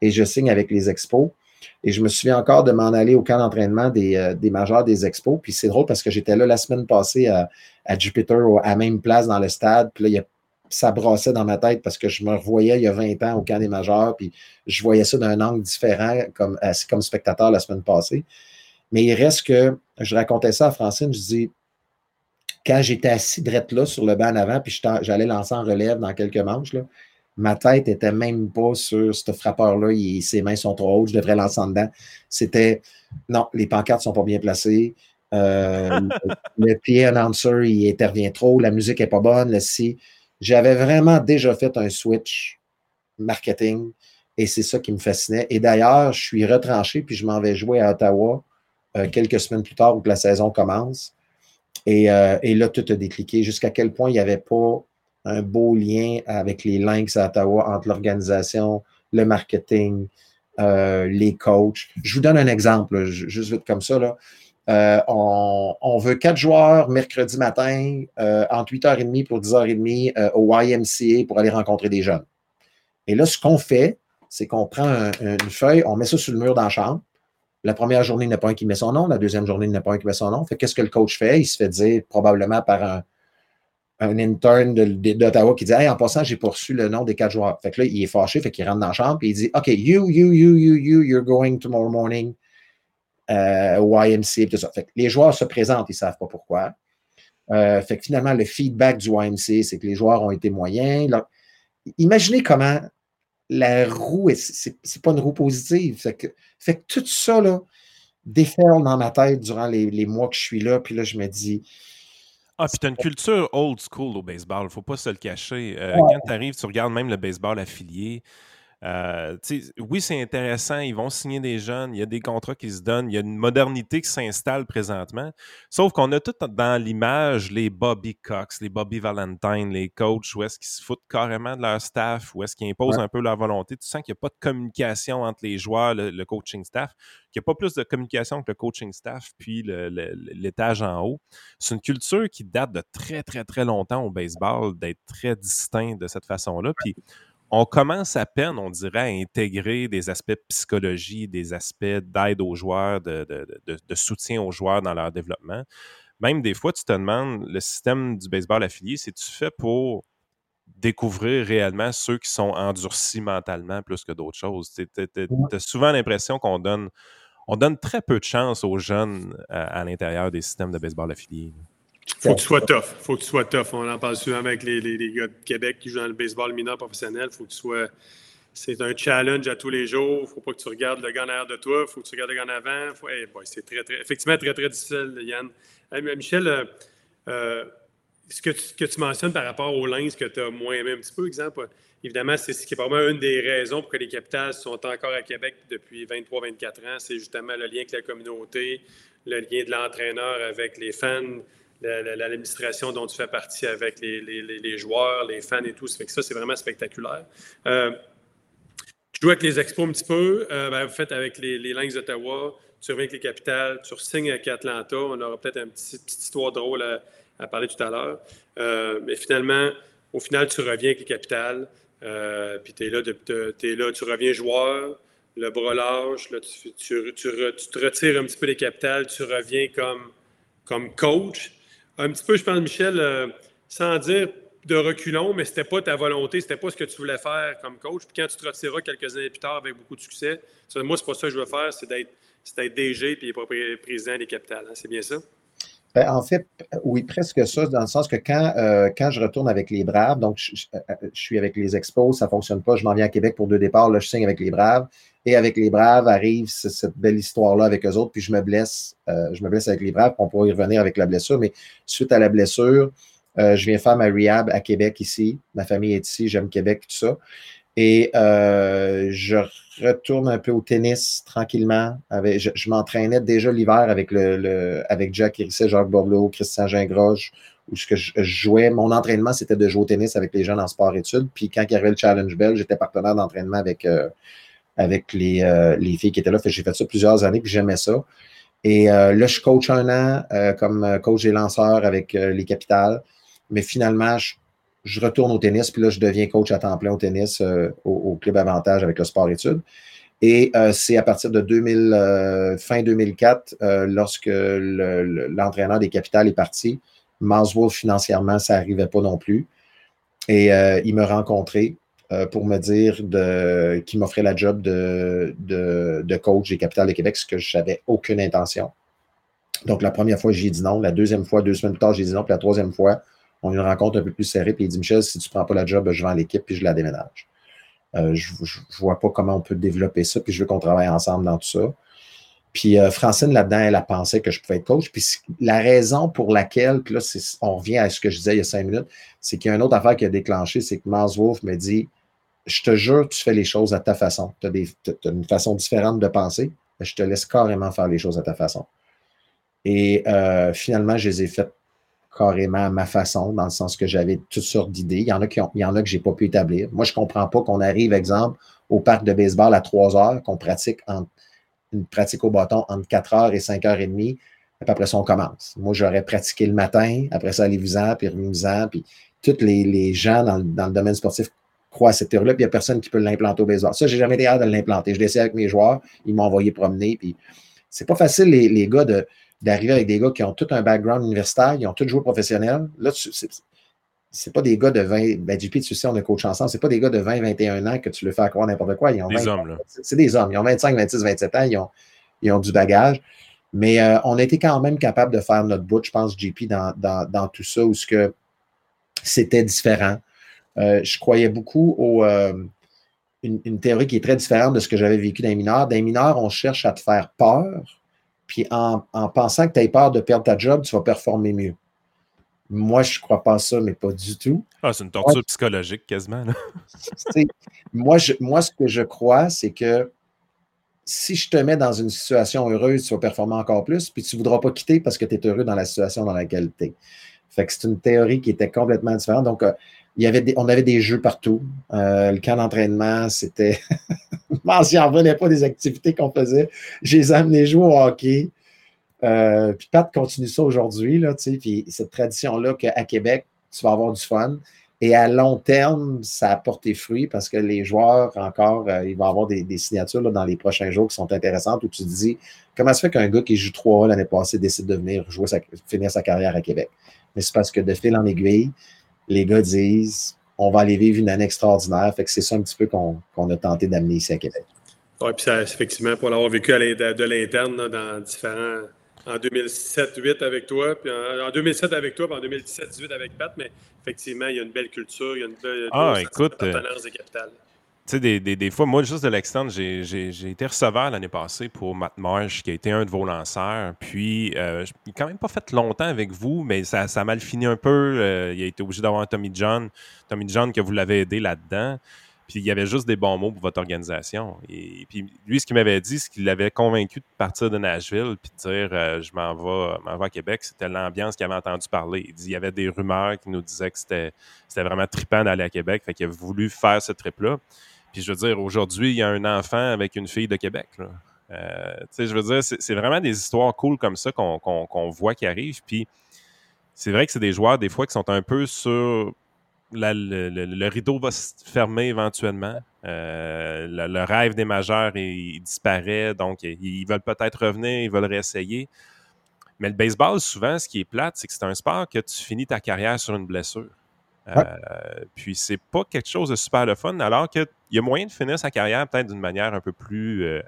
et je signe avec les Expos. Et je me souviens encore de m'en aller au camp d'entraînement des, euh, des, majors des Expos. Puis c'est drôle parce que j'étais là la semaine passée à, Jupiter, à même place dans le stade. Puis là, ça brassait dans ma tête parce que je me revoyais il y a 20 ans au camp des majors. Puis je voyais ça d'un angle différent comme, comme spectateur la semaine passée. Mais il reste que je racontais ça à Francine. Je dis, quand j'étais assis drette là sur le banc en avant, puis j'allais lancer en relève dans quelques manches, là, ma tête n'était même pas sur ce frappeur-là, ses mains sont trop hautes, je devrais lancer en dedans. C'était non, les pancartes ne sont pas bien placées. Euh, le, pied announcer, il intervient trop, la musique n'est pas bonne, le si. J'avais vraiment déjà fait un switch marketing et c'est ça qui me fascinait. Et d'ailleurs, je suis retranché puis je m'en vais jouer à Ottawa euh, quelques semaines plus tard où la saison commence. Euh, et, là, tout a décliqué. Jusqu'à quel point il n'y avait pas un beau lien avec les Lynx à Ottawa entre l'organisation, le marketing, euh, les coachs. Je vous donne un exemple, juste vite comme ça. Là. Euh, on, veut quatre joueurs mercredi matin entre 8h30 pour 10h30 au YMCA pour aller rencontrer des jeunes. Et là, ce qu'on fait, c'est qu'on prend une feuille, on met ça sur le mur dans la la première journée, il n'y a pas un qui met son nom. La deuxième journée, il n'y a pas un qui met son nom. Fait qu'est-ce que le coach fait? Il se fait dire probablement par un, un intern d'Ottawa qui dit Hey, en passant, j'ai poursu le nom des quatre joueurs. Fait que là, il est fâché, fait qu'il rentre dans la chambre et il dit OK, you, you, you, you, you, you're going tomorrow morning euh, YMC. Tout ça. Fait que les joueurs se présentent, ils ne savent pas pourquoi. Euh, fait que finalement, le feedback du YMC, c'est que les joueurs ont été moyens. imaginez comment la roue, c'est pas une roue positive. Fait que, fait tout ça, là, déferle dans ma tête durant les, mois que je suis là. Puis là, je me dis. Ah, puis t'as une culture old school au baseball, faut pas se le cacher. Euh, quand tu arrives, tu regardes même le baseball affilié. Euh, oui, c'est intéressant. Ils vont signer des jeunes. Il y a des contrats qui se donnent. Il y a une modernité qui s'installe présentement. Sauf qu'on a tout dans l'image les Bobby Cox, les Bobby Valentine, les coachs, où est-ce qu'ils se foutent carrément de leur staff, où est-ce qu'ils imposent un peu leur volonté. Tu sens qu'il n'y a pas de communication entre les joueurs, le, coaching staff, qu'il n'y a pas plus de communication que le coaching staff, puis l'étage en haut. C'est une culture qui date de très, très, très longtemps au baseball, d'être très distinct de cette façon-là. Puis on commence à peine, on dirait, à intégrer des aspects de psychologie, des aspects d'aide aux joueurs, de, soutien aux joueurs dans leur développement. Même des fois, tu te demandes, le système du baseball affilié, c'est-tu fait pour découvrir réellement ceux qui sont endurcis mentalement plus que d'autres choses? Tu as souvent l'impression qu'on donne, on donne très peu de chance aux jeunes à, à l'intérieur des systèmes de baseball affiliés. Faut que tu sois tough. Faut que tu sois tough. On en parle souvent avec les, les, gars de Québec qui jouent dans le baseball mineur professionnel. Faut que tu sois. C'est un challenge à tous les jours. Faut pas que tu regardes le gars en arrière de toi. Faut que tu regardes le gars en avant. c'est très, très, effectivement très, très difficile, Yann. Michel, euh, euh, ce que tu, que tu, mentionnes par rapport aux Lens que tu as moins aimé un petit peu, exemple, évidemment, c'est ce qui est probablement une des raisons pour que les capitales sont encore à Québec depuis 23-24 ans. C'est justement le lien avec la communauté, le lien de l'entraîneur avec les fans l'administration dont tu fais partie avec les, joueurs, les fans et tout. Ça fait que ça, c'est vraiment spectaculaire. Euh, tu joues avec les expos un petit peu. Euh, ben, vous faites avec les, les Lynx d'Ottawa. Tu reviens avec les capitales. Tu signes avec Atlanta. On aura peut-être une petite, histoire drôle à, parler tout à l'heure. Euh, mais finalement, au final, tu reviens avec les capitales. puis tu es là, es là, tu reviens joueur, le bras large. tu, tu, te retires un petit peu les capitales. Tu reviens comme, comme coach un petit peu, je pense, Michel, euh, sans dire de reculons, mais c'était pas ta volonté, c'était pas ce que tu voulais faire comme coach. Puis quand tu te retireras quelques années plus tard avec beaucoup de succès, moi, c'est pas ça que je veux faire, c'est d'être DG puis président des capitales. Hein. c'est bien ça? Ben, en fait, oui, presque ça, dans le sens que quand, euh, quand je retourne avec les Braves, donc je, euh, suis avec les Expos, ça ne fonctionne pas, je m'en viens à Québec pour deux départs, là, je signe avec les Braves. Et avec les Braves arrive cette belle histoire-là avec eux autres, puis je me blesse, euh, je me blesse avec les Braves, on pourra y revenir avec la blessure, mais suite à la blessure, je viens faire ma rehab à Québec ici. Ma famille est ici, j'aime Québec, tout ça. Et je retourne un peu au tennis tranquillement. Je, m'entraînais déjà l'hiver avec, avec Jack Hérisset, Jacques Borloo, Christian Gingroche, où ce que je, jouais. Mon entraînement, c'était de jouer au tennis avec les jeunes en sport-études. Puis quand il y avait le Challenge Bell, j'étais partenaire d'entraînement avec, euh, avec les, euh, les, filles qui étaient là. J'ai fait ça plusieurs années, puis j'aimais ça. Et euh, là, je coach un an comme coach des lanceurs avec les capitales. Mais finalement, je, je, retourne au tennis, puis là, je deviens coach à temps plein au tennis au, Club Avantage avec le sport-études. Et c'est à partir de 2000, fin 2004, lorsque l'entraîneur des capitales est parti, Wolf, financièrement, ça n'arrivait pas non plus. Et euh, il m'a rencontré euh, pour me dire qu'il m'offrait la job de, de, coach des Capitales de Québec, ce que je n'avais aucune intention. Donc, la première fois, j'ai dit non. La deuxième fois, deux semaines plus tard, j'ai dit non. Puis la troisième fois, on a une rencontre un peu plus serrée. Puis il dit Michel, si tu ne prends pas la job, je vends l'équipe puis je la déménage. Euh, je ne vois pas comment on peut développer ça. Puis je veux qu'on travaille ensemble dans tout ça. Puis euh, Francine, là-dedans, elle a pensé que je pouvais être coach. Puis la raison pour laquelle, puis là, on revient à ce que je disais il y a cinq minutes, c'est qu'il y a une autre affaire qui a déclenché, c'est que Mars Wolf me dit Je te jure, tu fais les choses à ta façon. Tu as, une façon différente de penser, je te laisse carrément faire les choses à ta façon. Et euh, finalement, je les ai faites carrément à ma façon, dans le sens que j'avais toutes sortes d'idées. Il y en a qui il y en a que je n'ai pas pu établir. Moi, je ne comprends pas qu'on arrive, exemple, au parc de baseball à 3 heures, qu'on pratique entre une pratique au bâton entre 4 heures et 5 heures et demie. Puis après ça, on commence. Moi, j'aurais pratiqué le matin, après ça, allez-vous-en, puis remis-vous-en. Puis tous les, gens dans, le domaine sportif croient à cette théorie-là, puis il n'y a personne qui peut l'implanter au baseball. Ça, j'ai jamais été hâte de l'implanter. Je l'ai avec mes joueurs, ils m'ont envoyé promener. Puis c'est pas facile, les, les gars, d'arriver avec des gars qui ont tout un background universitaire, ils ont tous joué professionnel. Là, c'est pas des gars de 20, ben JP, tu sais, on a coach ensemble, c'est pas des gars de 20, 21 ans que tu le fais croire n'importe quoi. Ils ont des hommes. C'est des hommes. Ils ont 25, 26, 27 ans, ils ont, ils ont du bagage. Mais euh, on a été quand même capable de faire notre bout, je pense, JP, dans, dans, dans tout ça, où ce que c'était différent. Euh, je croyais beaucoup au euh, une, une, théorie qui est très différente de ce que j'avais vécu dans les mineurs. Dans les mineurs, on cherche à te faire peur, puis en, en pensant que tu as peur de perdre ta job, tu vas performer mieux. Moi, je ne crois pas ça, mais pas du tout. Ah, c'est une torture psychologique quasiment. moi, je, moi, ce que je crois, c'est que si je te mets dans une situation heureuse, tu vas performer encore plus, puis tu ne voudras pas quitter parce que tu es heureux dans la situation dans laquelle tu es. Fait que c'est une théorie qui était complètement différente. Donc, euh, il y avait on avait des jeux partout. Euh, le camp d'entraînement, c'était. je m'en revenais pas des activités qu'on faisait. J'ai les amené jouer au hockey. Euh, puis Pat continue ça aujourd'hui, là, puis cette tradition-là qu'à Québec, tu vas avoir du fun. Et à long terme, ça a porté fruit parce que les joueurs, encore, euh, il va avoir des, signatures dans les prochains jours qui sont intéressantes où tu te dis comment ça fait qu'un gars qui joue trois l'année passée décide de venir jouer finir sa carrière à Québec? Mais c'est parce que de fil en aiguille, les gars disent on va aller vivre une année extraordinaire. Fait que c'est ça un petit peu qu'on a tenté d'amener ici à Québec. Oui, puis ça, effectivement, pour l'avoir vécu à de l'interne dans différents en 2007-2008 avec toi, puis en, 2007 avec toi, puis en 2017-2018 avec Pat, mais effectivement, il y a une belle culture, il y a une belle ah, écoute, euh, des capitales. Sais, des, des, des, fois, moi, juste de l'externe, j'ai été receveur l'année passée pour Matt Marsh, qui a été un de vos lanceurs. Puis, euh, il n'a quand même pas fait longtemps avec vous, mais ça, ça a mal fini un peu. Euh, il a été obligé d'avoir un Tommy John. Tommy John, que vous l'avez aidé là-dedans. Puis il y avait juste des bons mots pour votre organisation. Et, puis lui, ce qu'il m'avait dit, c'est qu'il l'avait convaincu de partir de Nashville puis de dire euh, je m'en vais, vais, à Québec. C'était l'ambiance qu'il avait entendu parler. Il dit il y avait des rumeurs qui nous disaient que c'était, vraiment trippant d'aller à Québec. Fait qu'il a voulu faire ce trip-là. Puis je veux dire, aujourd'hui, il y a un enfant avec une fille de Québec. Euh, je veux dire, c'est, vraiment des histoires cool comme ça qu'on, voit qui arrivent. Puis c'est vrai que c'est des joueurs, des fois, qui sont un peu sur le, rideau va se fermer éventuellement. Euh, le, rêve des majeurs il, disparaît, donc ils, veulent peut-être revenir, ils veulent réessayer. Mais le baseball, souvent, ce qui est plate, c'est que c'est un sport que tu finis ta carrière sur une blessure. Euh, puis c'est pas quelque chose de super le fun, alors qu'il y a moyen de finir sa carrière peut-être d'une manière un peu plus euh,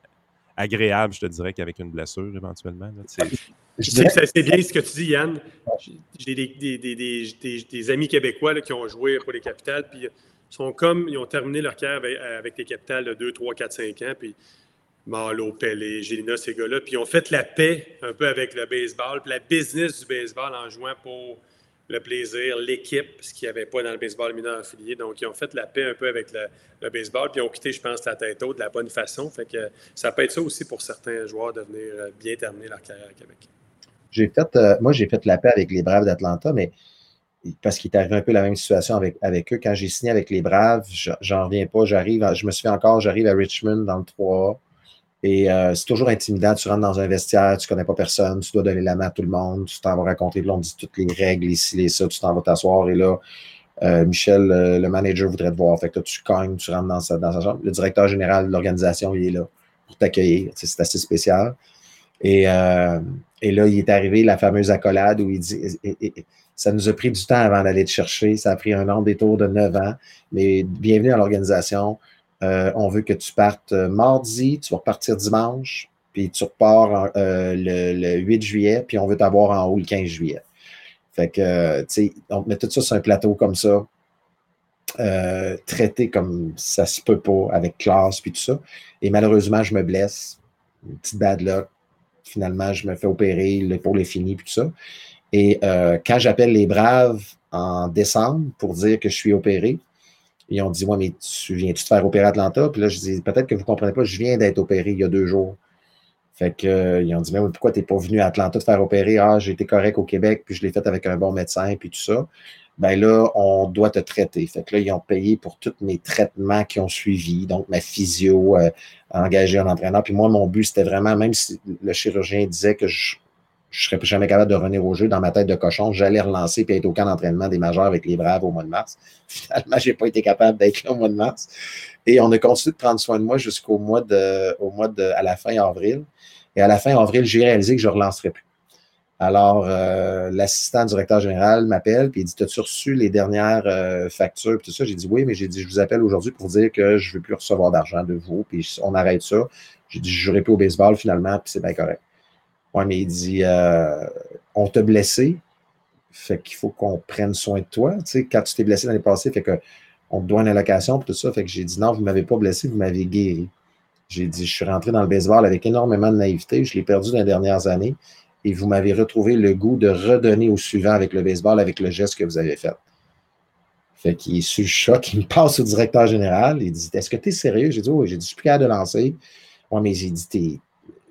agréable, je te dirais, qu'avec une blessure éventuellement. C'est bien ce que tu dis, Yann. J'ai des, amis québécois qui ont joué pour les capitales, puis ils sont comme, ils ont terminé leur carrière avec, les capitales de 2, 3, 4, 5 ans, puis Marlo, Pelé, Gélina, ces gars-là, puis ils ont fait la paix un peu avec le baseball, puis la business du baseball en jouant pour le plaisir, l'équipe, ce qu'il n'y avait pas dans le baseball mineur affilié. Donc, ils ont fait la paix un peu avec le, baseball, puis ils ont quitté, je pense, la tête haute de la bonne façon. Fait que ça peut être ça aussi pour certains joueurs de venir euh, bien terminer leur carrière à Québec. J'ai fait, euh, moi, j'ai fait la paix avec les Braves d'Atlanta, mais parce qu'il est arrivé un peu la même situation avec, avec eux. Quand j'ai signé avec les Braves, j'en reviens pas. J'arrive, je me souviens encore, j'arrive à Richmond dans le 3 et euh, c'est toujours intimidant. Tu rentres dans un vestiaire, tu ne connais pas personne, tu dois donner la main à tout le monde, tu t'en vas raconter, là, on dit toutes les règles, ici, les ça, tu t'en vas t'asseoir et là, euh, Michel, euh, le manager, voudrait te voir. Fait que là, tu cognes, tu rentres dans sa, dans sa chambre. Le directeur général de l'organisation, il est là pour t'accueillir. C'est assez spécial. Et, et, là, il est arrivé la fameuse accolade où il dit Ça nous a pris du temps avant d'aller te chercher. Ça a pris un an détour de neuf ans. Mais bienvenue à l'organisation. Euh, on veut que tu partes euh, mardi, tu vas repartir dimanche, puis tu repars euh, le, 8 juillet, puis on veut t'avoir en haut le 15 juillet. Fait que, tu sais, on met tout ça sur un plateau comme ça, traité comme ça se peut pas, avec classe, puis tout ça. Et malheureusement, je me blesse. Une petite bad luck. Finalement, je me fais opérer, l'épaule est finie, puis tout ça. Et quand j'appelle les Braves en décembre pour dire que je suis opéré, ils ont dit Moi, mais tu viens-tu te faire opérer à Atlanta? Puis là, je dis Peut-être que vous ne comprenez pas, je viens d'être opéré il y a deux jours. Fait que, euh, ils ont dit Mais pourquoi tu n'es pas venu à Atlanta te faire opérer? Ah, j'ai été correct au Québec, puis je l'ai fait avec un bon médecin, puis tout ça. Ben là, on doit te traiter. Fait que là, ils ont payé pour tous mes traitements qui ont suivi, donc ma physio, euh, engagé un entraîneur. Puis moi, mon but, c'était vraiment, même si le chirurgien disait que je je serais jamais capable de revenir au jeu dans ma tête de cochon. J'allais relancer et être au camp d'entraînement des majeurs avec les Braves au mois de mars. Finalement, je n'ai pas été capable d'être là au mois de mars. Et on a continué de prendre soin de moi jusqu'au mois de, au mois de, à la fin avril. Et à la fin avril, j'ai réalisé que je ne relancerais plus. Alors, euh, l'assistant directeur général m'appelle et il dit T'as-tu reçu les dernières euh, factures tout ça? J'ai dit Oui, mais j'ai dit Je vous appelle aujourd'hui pour dire que je ne veux plus recevoir d'argent de vous, puis on arrête ça. J'ai dit Je ne jouerai plus au baseball finalement, puis c'est bien correct. Oui, mais il dit euh, On t'a blessé, fait qu'il faut qu'on prenne soin de toi. Tu sais, quand tu t'es blessé l'année passée, fait qu'on te doit une allocation pour tout ça. Fait que j'ai dit non, vous ne m'avez pas blessé, vous m'avez guéri. J'ai dit, je suis rentré dans le baseball avec énormément de naïveté. Je l'ai perdu dans les dernières années. Et vous m'avez retrouvé le goût de redonner au suivant avec le baseball, avec le geste que vous avez fait. Fait qu'il est sous le choc. Il me passe au directeur général. Il dit Est-ce que tu es sérieux? J'ai dit Oui, j'ai dit Je suis plus capable de lancer. Oui, mais j'ai dit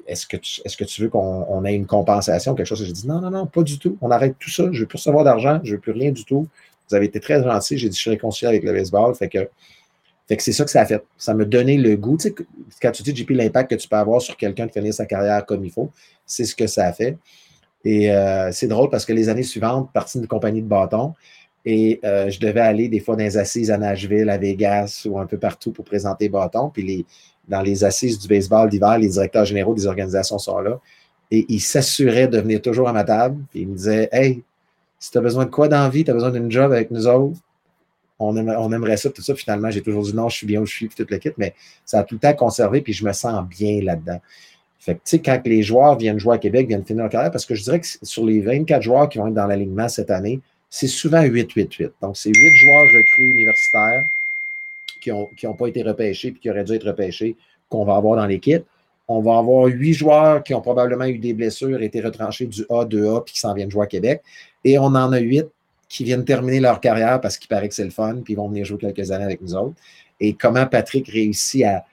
est-ce que, tu, veux qu'on ait une compensation, quelque chose? J'ai dit non, non, non, pas du tout. On arrête tout ça. Je ne veux plus recevoir d'argent. Je ne veux plus rien du tout. Vous avez été très gentil. J'ai dit, je suis réconcilié avec le baseball. Fait que, c'est ça que ça a fait. Ça m'a donné le goût. Tu sais, quand tu dis, j'ai l'impact que tu peux avoir sur quelqu'un de finir sa carrière comme il faut, c'est ce que ça a fait. Et euh, c'est drôle parce que les années suivantes, partie d'une compagnie de bâtons, et euh, je devais aller des fois dans les assises à Nashville, à Vegas ou un peu partout pour présenter bâtons. Puis les, dans les assises du baseball d'hiver, les directeurs généraux des organisations sont là. Et ils s'assuraient de venir toujours à ma table. Ils me disaient Hey, si tu as besoin de quoi dans la vie, tu as besoin d'une job avec nous autres, on aimerait, ça, tout ça. Finalement, j'ai toujours dit non, je suis bien où je suis, puis toute l'équipe, mais ça a tout le temps conservé, puis je me sens bien là-dedans. Fait que, tu sais, quand les joueurs viennent jouer à Québec, viennent finir leur carrière, parce que je dirais que sur les 24 joueurs qui vont être dans l'alignement cette année, c'est souvent 8-8-8. Donc, c'est 8 joueurs recrues universitaires qui n'ont qui ont pas été repêchés puis qui auraient dû être repêchés qu'on va avoir dans l'équipe. On va avoir huit joueurs qui ont probablement eu des blessures, été retranchés du A, 2A, puis qui s'en viennent jouer à Québec. Et on en a huit qui viennent terminer leur carrière parce qu'il paraît que c'est le fun, puis vont venir jouer quelques années avec nous autres. Et comment Patrick réussit à,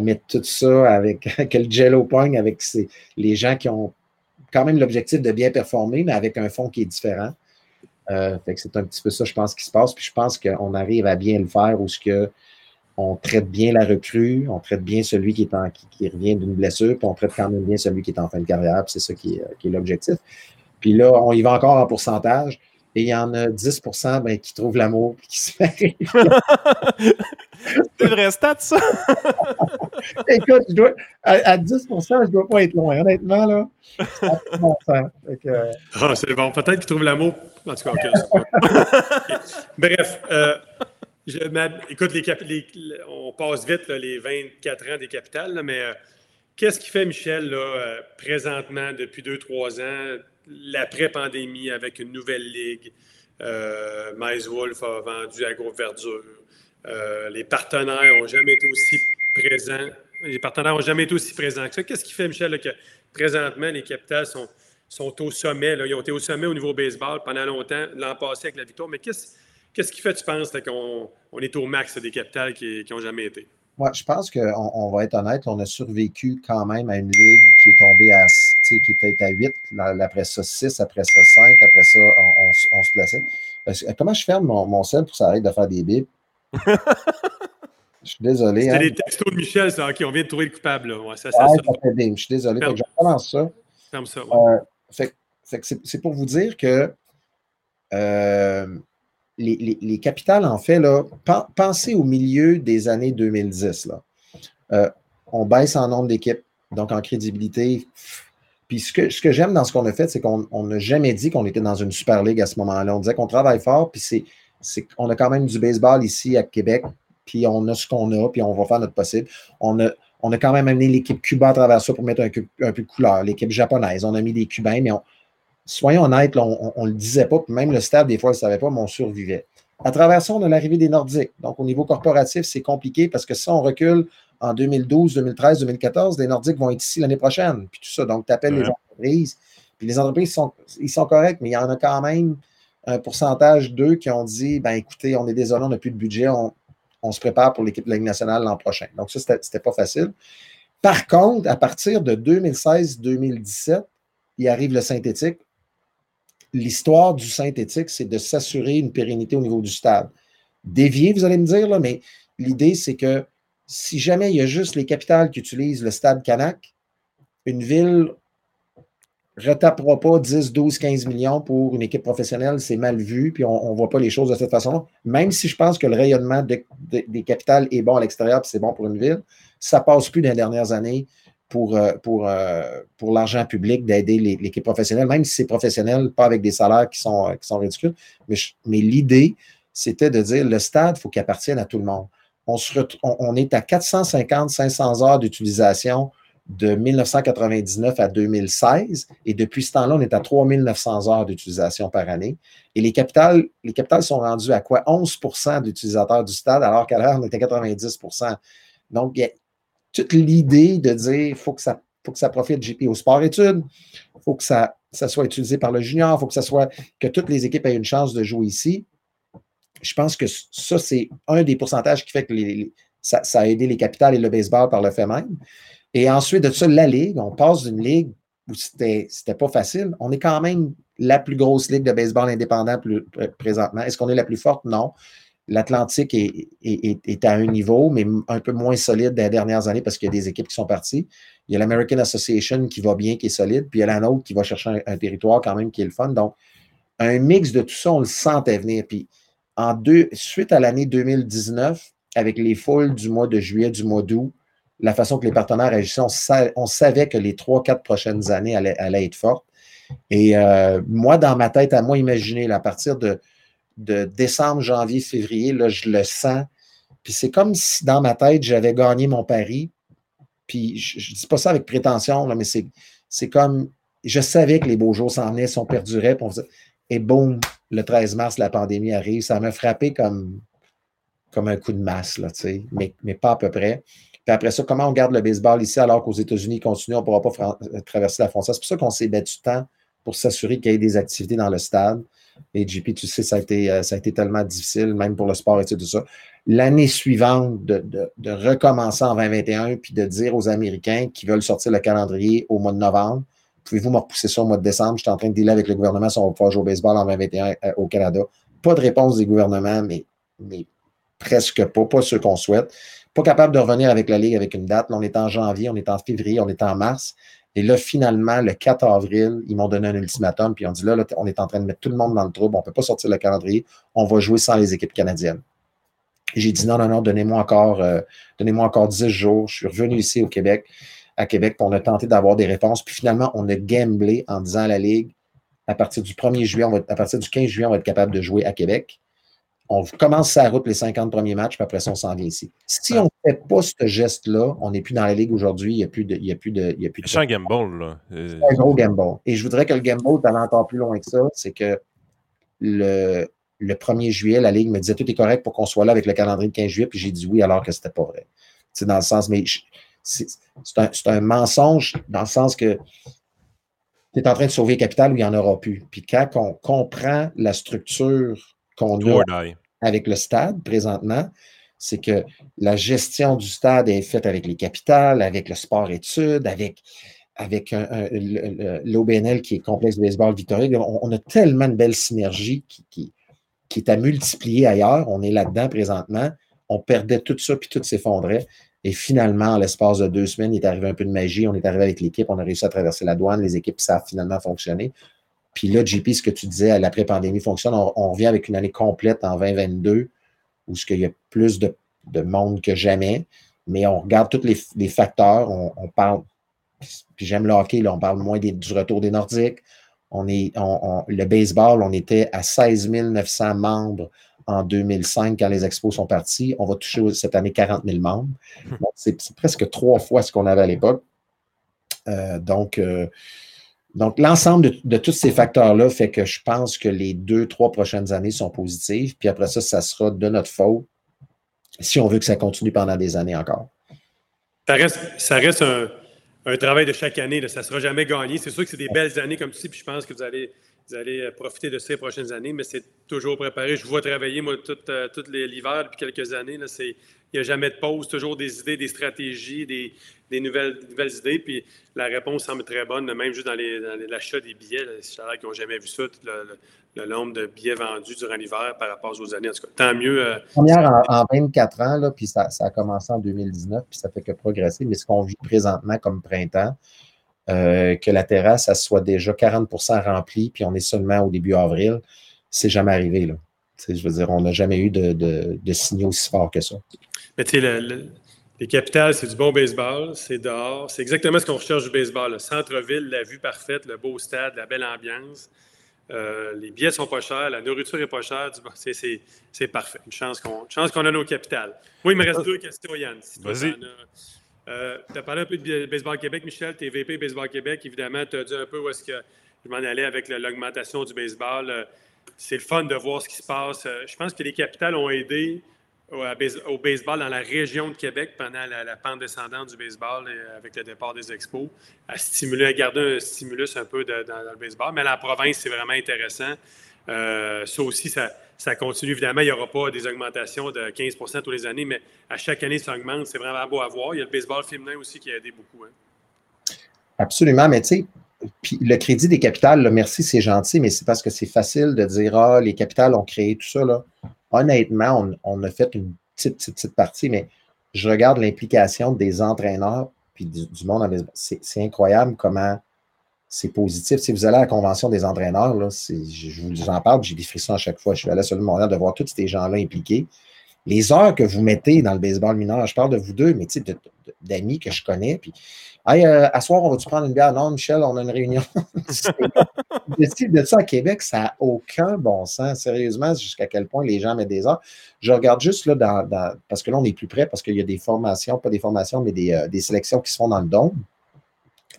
mettre tout ça avec quel jello pogne avec les gens qui ont quand même l'objectif de bien performer, mais avec un fond qui est différent. Euh, c'est un petit peu ça, je pense, qui se passe. Puis je pense qu'on arrive à bien le faire où ce que on traite bien la recrue, on traite bien celui qui, est en, qui, revient d'une blessure, puis on traite quand même bien celui qui est en fin de carrière, puis c'est ça qui est, l'objectif. Puis là, on y va encore en pourcentage, et il y en a 10% ben, qui trouvent l'amour et qui se marient. c'est vrai stat, ça? Écoute, à, 10% je ne dois pas être loin, honnêtement, là. Ah, c'est bon, peut-être qu'ils trouvent l'amour. En tout cas, Bref, euh, écoute, on passe vite les 24 ans des capitales, mais euh, qu'est-ce qui fait, Michel, euh, présentement, depuis 2-3 ans, l'après-pandémie avec une nouvelle ligue? Euh, Wolf a vendu à Groupe Verdure. Euh, les partenaires n'ont jamais été aussi présents. Les partenaires n'ont jamais été aussi présents que ça. Qu'est-ce qui fait, Michel, que présentement, les capitales sont sont au sommet. Ils ont été au sommet au niveau baseball pendant longtemps, l'an passé avec la victoire. Mais qu'est-ce qui fait, tu penses, qu'on on est au max des capitales qui n'ont jamais été? Moi, je pense qu'on on va être honnête, on a survécu quand même à une ligue qui est tombée à, qui était à 8, après ça 6, après ça 5, après ça on, se plaçait. Comment je ferme mon, mon sel pour que ça arrête de faire des bips? Je suis désolé. C'était hein. des textos de Michel, ça. OK, on vient de trouver le coupable. Là. Ouais, ça, ça, ça. Je suis désolé. je recommence ça. Ferme ça. Ouais. Euh, fait, c'est pour vous dire que euh, les, les, les, capitales, en fait, là, pensez au milieu des années 2010. Là. Euh, on baisse en nombre d'équipes, donc en crédibilité. Puis ce que, j'aime dans ce qu'on a fait, c'est qu'on n'a jamais dit qu'on était dans une super ligue à ce moment-là. On disait qu'on travaille fort, puis c'est, qu'on a quand même du baseball ici à Québec, puis on a ce qu'on a, puis on va faire notre possible. On a, on quand même amené l'équipe Cuba à travers ça pour mettre un, un peu de couleur, l'équipe japonaise. On a mis des Cubains, mais soyons honnêtes, on ne le disait pas, puis même le stade, des fois, ne le savait pas, mais on survivait. À travers ça, on a l'arrivée des Nordiques. Donc, au niveau corporatif, c'est compliqué parce que si on recule en 2012, 2013, 2014, les Nordiques vont être ici l'année prochaine, puis tout ça. Donc, tu appelles les entreprises, puis les entreprises, sont, ils sont corrects, mais il y en a quand même un pourcentage d'eux qui ont dit, ben écoutez, on est désolé, on n'a plus de budget, on, on se prépare pour l'équipe de la Ligue nationale l'an prochain. Donc, ça, c'était pas facile. Par contre, à partir de 2016-2017, il arrive le synthétique. L'histoire du synthétique, c'est de s'assurer une pérennité au niveau du stade. Dévier, vous allez me dire, mais l'idée, c'est que si jamais il y a juste les capitales qui utilisent le stade Canac, une ville retapera pas 10, 12, 15 millions pour une équipe professionnelle, c'est mal vu, puis on ne voit pas les choses de cette façon Même si je pense que le rayonnement des capitales est bon à l'extérieur, puis c'est bon pour une ville, ça passe plus dans les dernières années pour, euh, pour, euh, pour l'argent public d'aider l'équipe professionnelle, même si c'est professionnel, pas avec des salaires qui sont, qui sont ridicules. Mais, mais l'idée, c'était de dire le stade, il faut qu'il appartienne à tout le monde. On, est à 450, 500 heures d'utilisation de 1999 à 2016. Et depuis ce temps-là, on est à 3900 heures d'utilisation par année. Et les capitales, les capitales sont rendues à quoi? 11% d'utilisateurs du stade, alors qu'à l'heure, on était à 90% Donc, il y a toute l'idée de dire faut que ça faut que ça profite au sport-études, il faut que ça, ça soit utilisé par le junior, il faut que ça soit que toutes les équipes aient une chance de jouer ici. Je pense que ça, c'est un des pourcentages qui fait que ça, a aidé les capitales et le baseball par le fait même. Et ensuite de ça, la Ligue, on passe d'une Ligue où c'était pas facile. On est quand même la plus grosse ligue de baseball indépendant plus, présentement. Est-ce qu'on est la plus forte? Non. L'Atlantique est, à un niveau, mais un peu moins solide des dernières années parce qu'il y a des équipes qui sont parties. Il y a l'American Association qui va bien, qui est solide, puis il y a la nôtre qui va chercher un, territoire quand même qui est le fun. Donc, un mix de tout ça, on le sentait venir. Puis, en deux, suite à l'année 2019, avec les foules du mois de juillet, du mois d'août, la façon que les partenaires agissaient, on, savait que les trois, quatre prochaines années allaient, être fortes. Et euh, moi, dans ma tête, à moi, imaginer, à partir de, décembre, janvier, février, là, je le sens. Puis c'est comme si dans ma tête, j'avais gagné mon pari. Puis je ne dis pas ça avec prétention, mais c'est comme, je savais que les beaux jours s'en venaient, sont perduraient. et boum, le 13 mars, la pandémie arrive. Ça m'a frappé comme, comme un coup de masse, là, mais, mais pas à peu près. Puis après ça, comment on garde le baseball ici alors qu'aux États-Unis, il continue, on ne pourra pas traverser la frontière? C'est pour ça qu'on s'est battu temps pour s'assurer qu'il y ait des activités dans le stade. Et JP, tu sais, ça a été, euh, ça a été tellement difficile, même pour le sport et tout ça. L'année suivante, de, recommencer en 2021, puis de dire aux Américains qui veulent sortir le calendrier au mois de novembre, pouvez-vous me repousser ça au mois de décembre? Je suis en train de dealer avec le gouvernement si on va pouvoir jouer au baseball en 2021 euh, au Canada. Pas de réponse des gouvernements, mais, mais presque pas, pas ce qu'on souhaite. Pas capable de revenir avec la Ligue avec une date. Là, on est en janvier, on est en février, on est en mars. Et là, finalement, le 4 avril, ils m'ont donné un ultimatum, puis ont dit là, on est en train de mettre tout le monde dans le trouble, on ne peut pas sortir le calendrier, on va jouer sans les équipes canadiennes. J'ai dit non, non, non, donnez-moi encore, euh, donnez-moi encore 10 jours. Je suis revenu ici au Québec, à Québec, pour on a tenté d'avoir des réponses. Puis finalement, on a gamblé en disant à la Ligue, à partir du 1er juillet, à partir du 15 juillet, on va être capable de jouer à Québec on commence sa route les 50 premiers matchs, puis après ça, on s'en vient ici. Si on ne fait pas ce geste-là, on n'est plus dans la ligue aujourd'hui, il n'y a plus de. Il y a plus de, il y a plus de c'est un gamble, là. C'est un gros gamble. Et je voudrais que le gamble d'aller encore plus loin que ça, c'est que le, le 1er juillet, la Ligue me disait tout est correct pour qu'on soit là avec le calendrier de 15 juillet, puis j'ai dit oui alors que c'était pas vrai. C'est dans le sens, mais c'est un, un, mensonge dans le sens que tu es en train de sauver capital où il n'y en aura plus. Puis quand on comprend la structure qu'on a avec le stade présentement, c'est que la gestion du stade est faite avec les capitales, avec le sport-études, avec, avec l'OBNL qui est complexe de baseball Victoria. On, a tellement de belles synergies qui, qui, qui, est à multiplier ailleurs. On est là-dedans présentement. On perdait tout ça, puis tout s'effondrait. Et finalement, en l'espace de deux semaines, il est arrivé un peu de magie. On est arrivé avec l'équipe, on a réussi à traverser la douane, les équipes, ça a finalement fonctionné. Puis là, JP, ce que tu disais, l'après-pandémie fonctionne. On, revient avec une année complète en 2022 où ce qu'il y a plus de, monde que jamais. Mais on regarde tous les, facteurs. On, parle, puis j'aime le hockey, là, on parle moins du retour des Nordiques. On est, le baseball, on était à 16 900 membres en 2005 quand les expos sont partis. On va toucher cette année 40 000 membres. C'est presque trois fois ce qu'on avait à l'époque. Euh, donc, euh, donc, l'ensemble de, tous ces facteurs-là fait que je pense que les deux, trois prochaines années sont positives. Puis après ça, ça sera de notre faute si on veut que ça continue pendant des années encore. Ça reste, un, travail de chaque année. Ça ne sera jamais gagné. C'est sûr que c'est des belles années comme ça, puis je pense que vous allez vous allez euh, profiter de ces prochaines années, mais c'est toujours préparé. Je vois travailler, moi, tout, euh, l'hiver depuis quelques années. Il n'y a jamais de pause, toujours des idées, des stratégies, des, nouvelles, idées. Puis la réponse semble très bonne, même juste dans, l'achat des billets. C'est vrai qu'ils n'ont jamais vu ça, le, nombre de billets vendus durant l'hiver par rapport aux années. En tout cas, tant mieux. Euh, Première en, 24 ans, puis ça, a commencé en 2019, puis ça fait que progresser. Mais ce qu'on vit présentement comme printemps, euh, que la terrasse soit déjà 40% remplie, puis on est seulement au début avril, c'est jamais arrivé. Je veux dire, on n'a jamais eu de, signaux aussi forts que ça. Mais tu sais, les capitales, c'est du bon baseball, c'est dehors. C'est exactement ce qu'on recherche du baseball. Le centre-ville, la vue parfaite, le beau stade, la belle ambiance. Euh, les billets sont pas chers, la nourriture est pas chère. C'est parfait. Une chance qu'on a nos capitales. Moi, il me reste deux questions, Yann. Vas-y. Euh, tu as parlé un peu de Baseball Québec, Michel. Tu es VP Baseball Québec. Évidemment, tu as dit un peu où est-ce que je m'en allais avec l'augmentation du baseball. Euh, c'est le fun de voir ce qui se passe. Euh, je pense que les capitales ont aidé au, baseball dans la région de Québec pendant la, pente descendante du baseball avec le départ des expos, à stimuler, à garder un stimulus un peu dans, le baseball. Mais la province, c'est vraiment intéressant. ça aussi, ça, ça continue. Évidemment, il n'y aura pas des augmentations de 15% tous les années, mais à chaque année, ça augmente. C'est vraiment beau à voir. Il y a le baseball féminin aussi qui a aidé beaucoup. Hein. Absolument, mais tu sais, puis le crédit des capitales, merci, c'est gentil, mais c'est parce que c'est facile de dire Ah, les capitales ont créé tout ça. Là. Honnêtement, on, a fait une petite, petite, petite partie, mais je regarde l'implication des entraîneurs puis du, monde. C'est incroyable comment c'est positif. Si vous allez à la convention des entraîneurs, je vous en parle, j'ai des frissons à chaque fois. Je suis allé sur le moment de voir tous ces gens-là impliqués. Les heures que vous mettez dans le baseball mineur, je parle de vous deux, mais tu sais, d'amis que je connais. Puis, hey, euh, à soir, on va-tu prendre une bière? Non, Michel, on a une réunion. de ça à Québec, ça n'a aucun bon sens. Sérieusement, jusqu'à quel point les gens mettent des heures. Je regarde juste là, parce que là, on est plus près, parce qu'il y a des formations, pas des formations, mais des, euh, des sélections qui se font dans le dôme.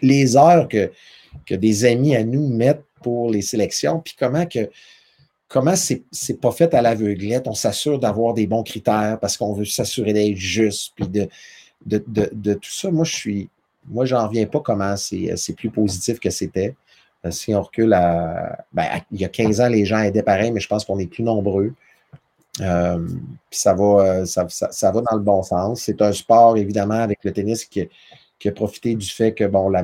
Les heures que que des amis à nous mettent pour les sélections, puis comment que comment c'est, pas fait à l'aveuglette, on s'assure d'avoir des bons critères parce qu'on veut s'assurer d'être juste, de, tout ça. Moi, je suis, moi, j'en reviens pas comment c'est, plus positif que c'était. Euh, si on recule à, ben, il y a 15 ans, les gens étaient pareils, mais je pense qu'on est plus nombreux. Euh, puis ça va, euh, ça, dans le bon sens. C'est un sport, évidemment, avec le tennis qui, qui a profité du fait que, bon, la,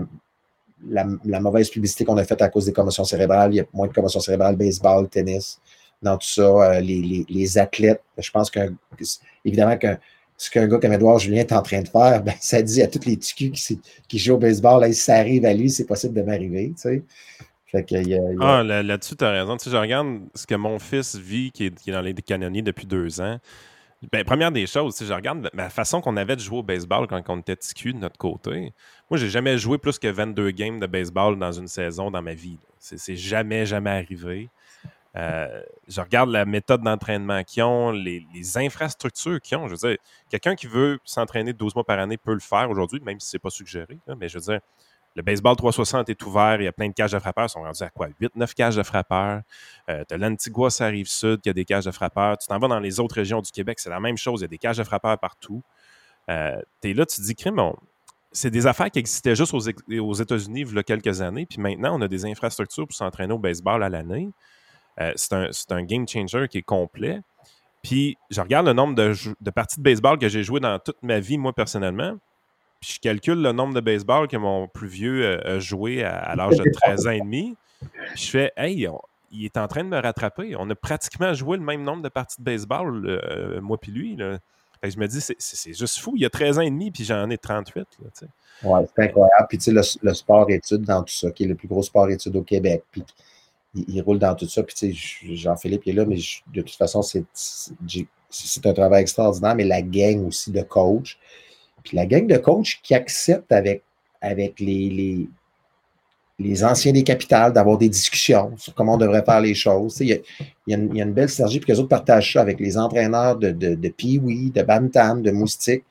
la, mauvaise publicité qu'on a faite à cause des commotions cérébrales. Il y a moins de commotions cérébrales, baseball, tennis, dans tout ça. Euh, les, athlètes, je pense que, évidemment, que ce qu'un gars comme Edouard Julien est en train de faire, ben, ça dit à tous les ticus qui, qui, jouent au baseball, là, ça arrive à lui, c'est possible de m'arriver. Tu sais. Ah, là-dessus, tu as raison. Tu sais, je regarde ce que mon fils vit, qui est, qui est dans les canonniers depuis deux ans. Ben, première des choses, je regarde la façon qu'on avait de jouer au baseball quand on était TQ de notre côté. Moi, j'ai jamais joué plus que 22 games de baseball dans une saison dans ma vie. C'est jamais, jamais arrivé. Euh, je regarde la méthode d'entraînement qu'ils ont, les, infrastructures qu'ils ont. Je veux dire, quelqu'un qui veut s'entraîner 12 mois par année peut le faire aujourd'hui, même si ce n'est pas suggéré. mais je veux dire, le baseball 360 est ouvert, il y a plein de cages de frappeurs. Ils sont rendus à quoi? 8-9 cages de frappeurs. Euh, tu as l'Antigua, ça arrive sud, qui a des cages de frappeurs. Tu t'en vas dans les autres régions du Québec, c'est la même chose. Il y a des cages de frappeurs partout. Euh, tu es là, tu te dis, crime, c'est des affaires qui existaient juste aux, États-Unis il y a quelques années. Puis maintenant, on a des infrastructures pour s'entraîner au baseball à l'année. Euh, c'est un, game changer qui est complet. Puis je regarde le nombre de, parties de baseball que j'ai joué dans toute ma vie, moi, personnellement. Puis je calcule le nombre de baseball que mon plus vieux a joué à, l'âge de 13 ans et demi. Puis je fais, hey, il est en train de me rattraper. On a pratiquement joué le même nombre de parties de baseball, euh, moi puis lui. je me dis, c'est juste fou. Il y a 13 ans et demi, puis j'en ai 38. Oui, c'est incroyable. Puis tu sais, le, sport-études dans tout ça, qui est le plus gros sport-études au Québec. Puis il, roule dans tout ça. Puis tu sais, Jean-Philippe est là, mais de toute façon, c'est un travail extraordinaire. Mais la gang aussi de coach. Puis la gang de coach qui accepte avec, avec les les anciens des capitales, d'avoir des discussions sur comment on devrait faire les choses. Il y, a, une, belle synergie, puis les autres partagent ça avec les entraîneurs de, de, de Pee-Wee, de Bantam, de Moustique.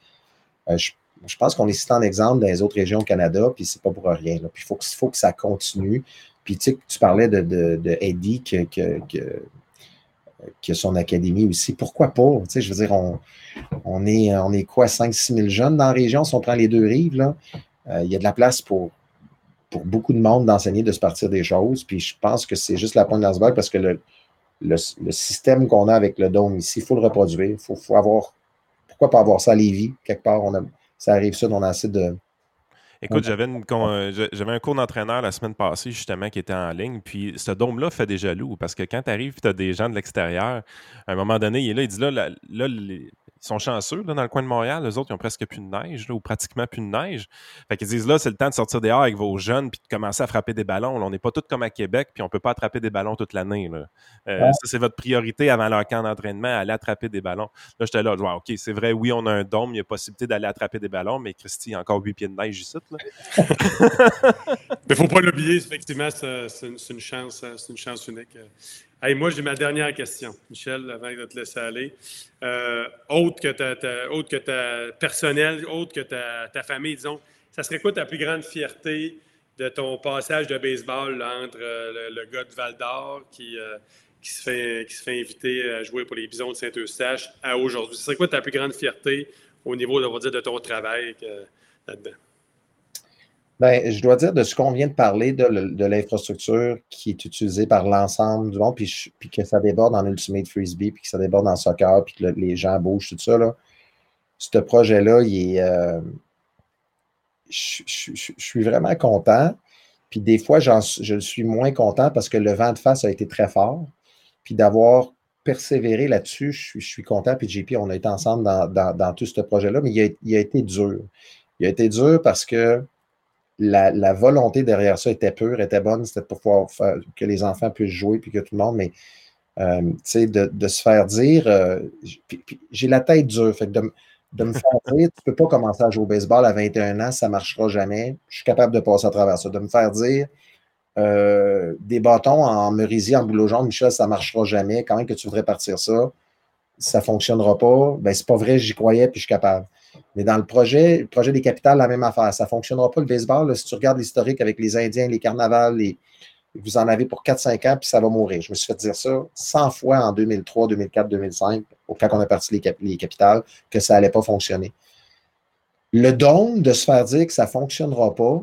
Euh, je, pense qu'on est cité en exemple dans les autres régions au Canada, puis c'est pas pour rien. Puis il faut, faut, que ça continue. Puis tu sais, tu parlais de, de, Eddie que, que, a son académie aussi. Pourquoi pas? Tu sais, je veux dire, on, est, on est quoi, 5-6 000 jeunes dans la région si on prend les deux rives? Euh, il y a de la place pour, pour beaucoup de monde d'enseigner de se partir des choses. Puis je pense que c'est juste la pointe de l'iceberg parce que le, le, système qu'on a avec le dôme ici, il faut le reproduire. Il faut, avoir. Pourquoi pas avoir ça à Lévis? Quelque part, on a, ça arrive ça, on a assez de. Écoute, j'avais, j'avais un cours d'entraîneur la semaine passée, justement, qui était en ligne. Puis ce dôme-là fait des jaloux parce que quand tu arrives et tu as des gens de l'extérieur, à un moment donné, il est là, il dit là, là, là ils sont chanceux là, dans le coin de Montréal. Les autres, ils ont presque plus de neige ou pratiquement plus de neige. Fait qu'ils disent là, c'est le temps de sortir dehors avec vos jeunes puis de commencer à frapper des ballons. on n'est pas tous comme à Québec puis on peut pas attraper des ballons toute l'année. Euh, Ça, c'est votre priorité avant leur camp d'entraînement, aller attraper des ballons. Là, j'étais là, OK, c'est vrai, oui, on a un dôme, il y a possibilité d'aller attraper des ballons, mais Christy, il y a encore huit pieds de neige ici. Là. mais faut pas l'oublier, effectivement, c'est une, chance, c'est une chance unique moi, j'ai ma dernière question, Michel, avant de te laisser aller. Euh, autre que ta, autre que ta personnel, autre que ta, famille, disons, ça serait quoi ta plus grande fierté de ton passage de baseball entre euh, le, gars de Val d'Or qui, euh, qui, se fait, qui se fait inviter à jouer pour les Bisons de Saint-Eustache à aujourd'hui? Ce serait quoi ta plus grande fierté au niveau, on va dire, de ton travail là-dedans? Ben, je dois dire de ce qu'on vient de parler de, l'infrastructure qui est utilisée par l'ensemble du monde, puis, que ça déborde en Ultimate Frisbee, puis que ça déborde en soccer, puis que les gens bougent, tout ça. Là. Ce projet-là, il est. Euh, je, suis vraiment content. Puis des fois, je suis moins content parce que le vent de face a été très fort. Puis d'avoir persévéré là-dessus, je, suis content. Puis JP, on a été ensemble dans, tout ce projet-là, mais il a été dur. Il a été dur parce que la, volonté derrière ça était pure, était bonne, c'était pour pouvoir faire, que les enfants puissent jouer puis que tout le monde, mais euh, de, de, se faire dire, euh, j'ai la tête dure, fait de, me faire dire, tu ne peux pas commencer à jouer au baseball à 21 ans, ça ne marchera jamais. Je suis capable de passer à travers ça. De me faire dire, euh, des bâtons en merisier, en boulot jaune, Michel, ça ne marchera jamais. Quand même que tu voudrais partir ça, ça ne fonctionnera pas. Ben, c'est pas vrai, j'y croyais, puis je suis capable. Mais dans le projet, projet des capitales, la même affaire. Ça ne fonctionnera pas le baseball. si tu regardes l'historique avec les Indiens, les carnavals, vous en avez pour 4-5 ans, puis ça va mourir. Je me suis fait dire ça 100 fois en 2003, 2004, 2005, quand on a parti les, les capitales, que ça n'allait pas fonctionner. Le don de se faire dire que ça ne fonctionnera pas,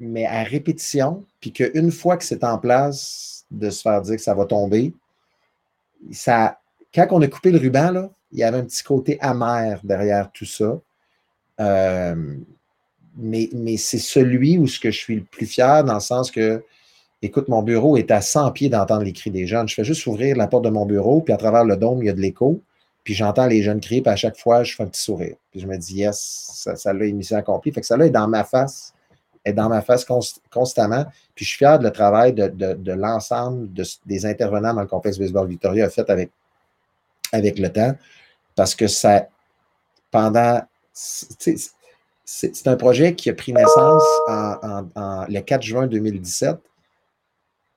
mais à répétition, puis qu'une fois que c'est en place, de se faire dire que ça va tomber, ça, quand on a coupé le ruban, là, il y avait un petit côté amer derrière tout ça. Euh, mais, c'est celui où ce que je suis le plus fier, dans le sens que, écoute, mon bureau est à 100 pieds d'entendre les cris des jeunes. Je fais juste ouvrir la porte de mon bureau, puis à travers le dôme, il y a de l'écho. Puis j'entends les jeunes crier, puis à chaque fois, je fais un petit sourire. Puis je me dis, yes, ça, ça l'a mission accomplie. Fait que ça là est dans ma face, est dans ma face constamment. Puis je suis fier de le travail de, l'ensemble des intervenants dans le complexe Baseball Victoria a fait avec, avec le temps parce que ça, pendant. C'est un projet qui a pris naissance en, le 4 juin 2017,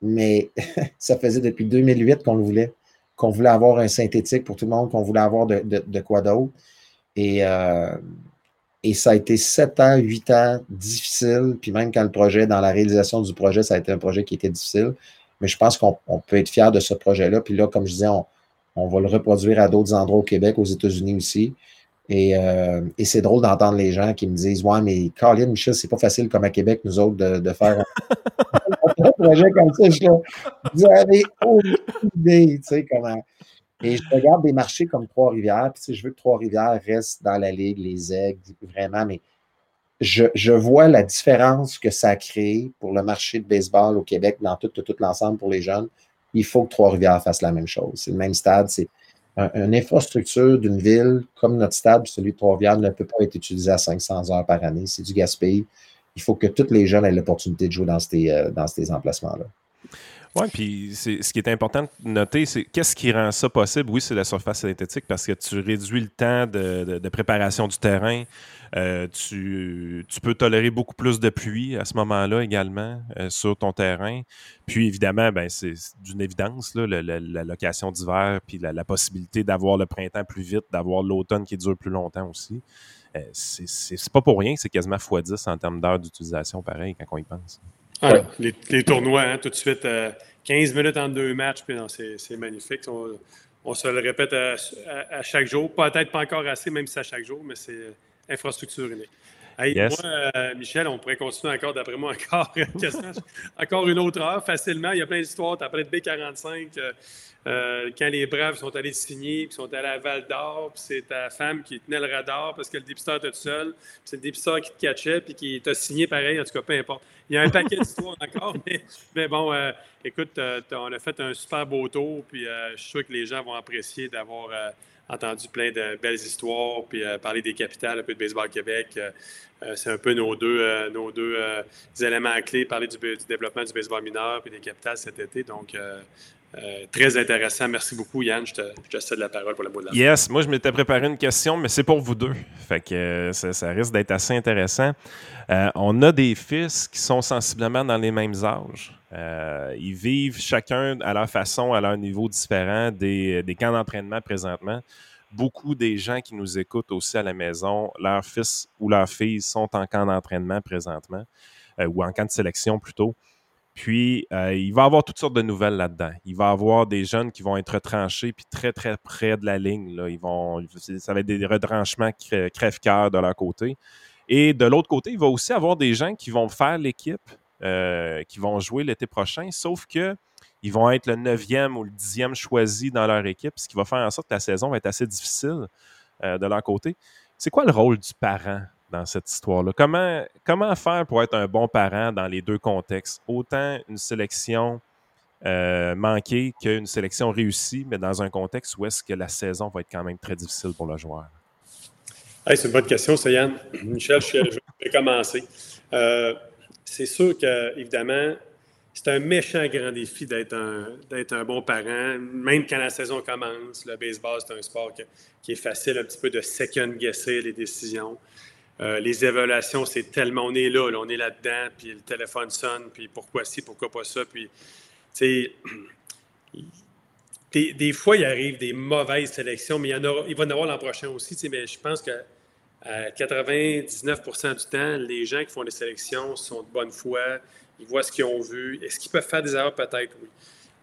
mais ça faisait depuis 2008 qu'on le voulait, qu'on voulait avoir un synthétique pour tout le monde, qu'on voulait avoir de, quoi d'autre. Et, euh, et ça a été sept ans, huit ans difficile, puis même quand le projet, dans la réalisation du projet, ça a été un projet qui était difficile. Mais je pense qu'on peut être fier de ce projet-là. Puis là, comme je disais, on, on va le reproduire à d'autres endroits au Québec, aux États-Unis aussi. Et, et c'est drôle d'entendre les gens qui me disent Ouais, mais Colin, Michel, c'est pas facile comme à Québec, nous autres, de, faire un projet comme ça. Je, vous avez aucune idée, tu sais, comment. Et je regarde des marchés comme Trois-Rivières, puis je veux que Trois-Rivières reste dans la ligue, les aigles, vraiment, mais je, vois la différence que ça a pour le marché de baseball au Québec, dans tout, l'ensemble pour les jeunes. Il faut que Trois-Rivières fasse la même chose. C'est le même stade, c'est une infrastructure d'une ville comme notre stade, celui de Trois-Rivières, ne peut pas être utilisé à 500 heures par année. C'est du gaspillage. Il faut que tous les jeunes aient l'opportunité de jouer dans ces, euh, dans ces emplacements-là. Oui, puis ce qui est important de noter, c'est qu'est-ce qui rend ça possible? Oui, c'est la surface synthétique parce que tu réduis le temps de, préparation du terrain. Euh, tu, peux tolérer beaucoup plus de pluie à ce moment-là également euh, sur ton terrain. Puis évidemment, ben, c'est d'une évidence, là, la, location d'hiver, puis la, possibilité d'avoir le printemps plus vite, d'avoir l'automne qui dure plus longtemps aussi. Euh, c'est pas pour rien c'est quasiment x10 en termes d'heures d'utilisation, pareil, quand on y pense. Les, tournois, hein, tout de suite, 15 euh, minutes en deux matchs, puis c'est magnifique. On, se le répète à, chaque jour. Peut-être pas encore assez, même si c'est à chaque jour, mais c'est infrastructure unique. Moi, euh, Michel, on pourrait continuer encore, d'après moi, encore, encore une autre heure facilement. Il y a plein d'histoires. Tu as parlé de B45. Euh, quand les Braves sont allés signer, puis sont allés à Val d'Or, puis c'est ta femme qui tenait le radar parce que le dépisteur était tout seul, c'est le dépisteur qui te catchait, puis qui t'a signé pareil, en tout cas, peu importe. Il y a un paquet d'histoires encore, mais, bon, euh, écoute, euh, on a fait un super beau tour, puis je suis sûr que les gens vont apprécier d'avoir entendu plein de belles histoires, puis parler des capitales, un peu de baseball Québec. c'est un peu nos deux, nos deux éléments clés, parler du, du, développement du baseball mineur, puis des capitales cet été. Donc, euh, très intéressant. Merci beaucoup, Yann. Je te, cède la parole pour le mot de la Yes, moi, je m'étais préparé une question, mais c'est pour vous deux. Fait que euh, ça, risque d'être assez intéressant. Euh, on a des fils qui sont sensiblement dans les mêmes âges. ils vivent chacun à leur façon, à leur niveau différent, des, des camps d'entraînement présentement. Beaucoup des gens qui nous écoutent aussi à la maison, leurs fils ou leurs filles sont en camp d'entraînement présentement, ou en camp de sélection plutôt. Puis, euh, il va y avoir toutes sortes de nouvelles là-dedans. Il va y avoir des jeunes qui vont être retranchés, puis très, très près de la ligne. Là. Ça va être des retranchements crève-cœur de leur côté. Et de l'autre côté, il va aussi avoir des gens qui vont faire l'équipe, euh, qui vont jouer l'été prochain, sauf que ils vont être le neuvième ou le dixième choisi dans leur équipe, ce qui va faire en sorte que la saison va être assez difficile euh, de leur côté. C'est quoi le rôle du parent dans cette histoire-là. Comment, comment faire pour être un bon parent dans les deux contextes? Autant une sélection euh, manquée qu'une sélection réussie, mais dans un contexte où est-ce que la saison va être quand même très difficile pour le joueur? c'est une bonne question, ça, Yann. Michel, je, vais commencer. Euh, c'est sûr que, évidemment, c'est un méchant grand défi d'être un, d'être un bon parent, même quand la saison commence. Le baseball, c'est un sport qui est facile un petit peu de second-guesser les décisions. Euh, les évaluations, c'est tellement, on est là, on est là-dedans, puis le téléphone sonne, puis pourquoi ci, pourquoi pas ça, puis, tu sais, des, fois, il arrive des mauvaises sélections, mais il, va y en avoir l'an prochain aussi, mais je pense que à 99 du temps, les gens qui font des sélections sont de bonne foi, ils voient ce qu'ils ont vu. Est-ce qu'ils peuvent faire des erreurs? Peut-être, oui.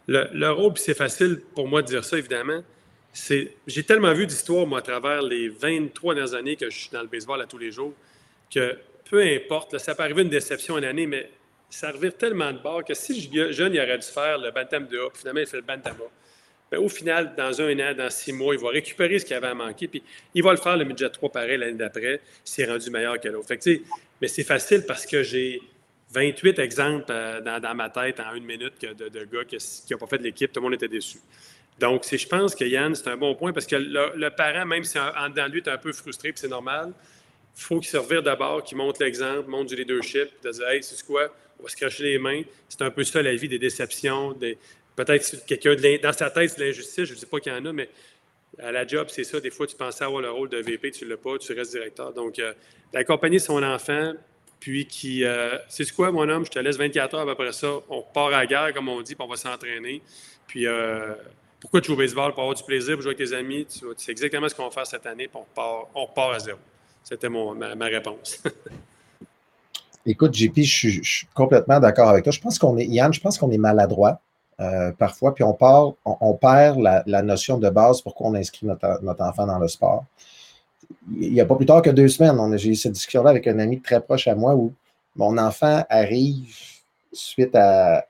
Le, le rôle, puis c'est facile pour moi de dire ça, évidemment, j'ai tellement vu d'histoires, moi, à travers les 23 dernières années que je suis dans le baseball à tous les jours, que peu importe, ça peut arriver une déception une année, mais ça revient tellement de bord que si jeune, il aurait dû faire le Bantam de A, puis finalement, il fait le Bantam A. Bien, au final, dans un an, dans six mois, il va récupérer ce qu'il avait à manquer, puis il va le faire le midget 3 pareil l'année d'après, s'il est rendu meilleur que l'autre. mais c'est facile parce que j'ai 28 exemples euh, dans, ma tête en une minute de, de gars qui n'ont pas fait de l'équipe, tout le monde était déçu. Donc, je pense que Yann, c'est un bon point parce que le, parent, même si en, dedans lui, est un peu frustré, puis c'est normal, il faut qu'il se d'abord, qu'il montre l'exemple, montre du leadership, de dire Hey, c'est quoi, on va se cracher les mains. C'est un peu ça la vie des déceptions. Des... Peut-être quelqu'un dans sa tête, c'est l'injustice, je ne dis pas qu'il y en a, mais à la job, c'est ça. Des fois, tu pensais avoir le rôle de VP, tu ne l'as pas, tu restes directeur. Donc, euh, d'accompagner son enfant, puis qui, euh, c'est quoi, mon homme, je te laisse 24 heures après ça, on part à la guerre, comme on dit, puis on va s'entraîner. Puis, euh, pourquoi tu joues au baseball? Pour avoir du plaisir, pour jouer avec tes amis. C'est exactement ce qu'on va faire cette année, puis on repart, à zéro. C'était ma, réponse. Écoute, JP, je suis, complètement d'accord avec toi. Je pense qu'on est, Yann, je pense qu'on est maladroit euh, parfois, puis on, on, perd la, notion de base pourquoi on inscrit notre, enfant dans le sport. il n'y a pas plus tard que deux semaines, j'ai eu cette discussion-là avec un ami très proche à moi où mon enfant arrive suite à,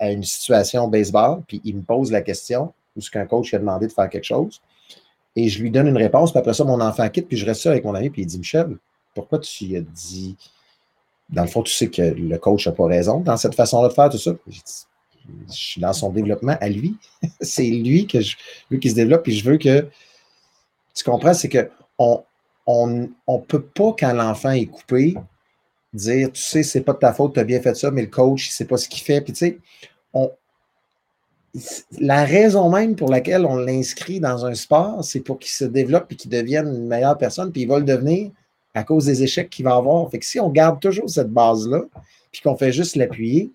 une situation baseball, puis il me pose la question, ou ce qu'un coach a demandé de faire quelque chose, et je lui donne une réponse, puis après ça, mon enfant quitte, puis je reste ça avec mon ami, puis il dit Michel, pourquoi tu as dit Dans le fond, tu sais que le coach n'a pas raison dans cette façon de faire tout ça? Je, suis dans son développement à lui. c'est lui que je veux qu'il se développe, puis je veux que. Tu comprends, c'est que on ne on, peut pas, quand l'enfant est coupé, dire, tu sais, c'est pas de ta faute, tu as bien fait ça, mais le coach, il sait pas ce qu'il fait. Puis tu sais, on, la raison même pour laquelle on l'inscrit dans un sport, c'est pour qu'il se développe et qu'il devienne une meilleure personne, puis il va le devenir à cause des échecs qu'il va avoir. Fait que si on garde toujours cette base-là, puis qu'on fait juste l'appuyer,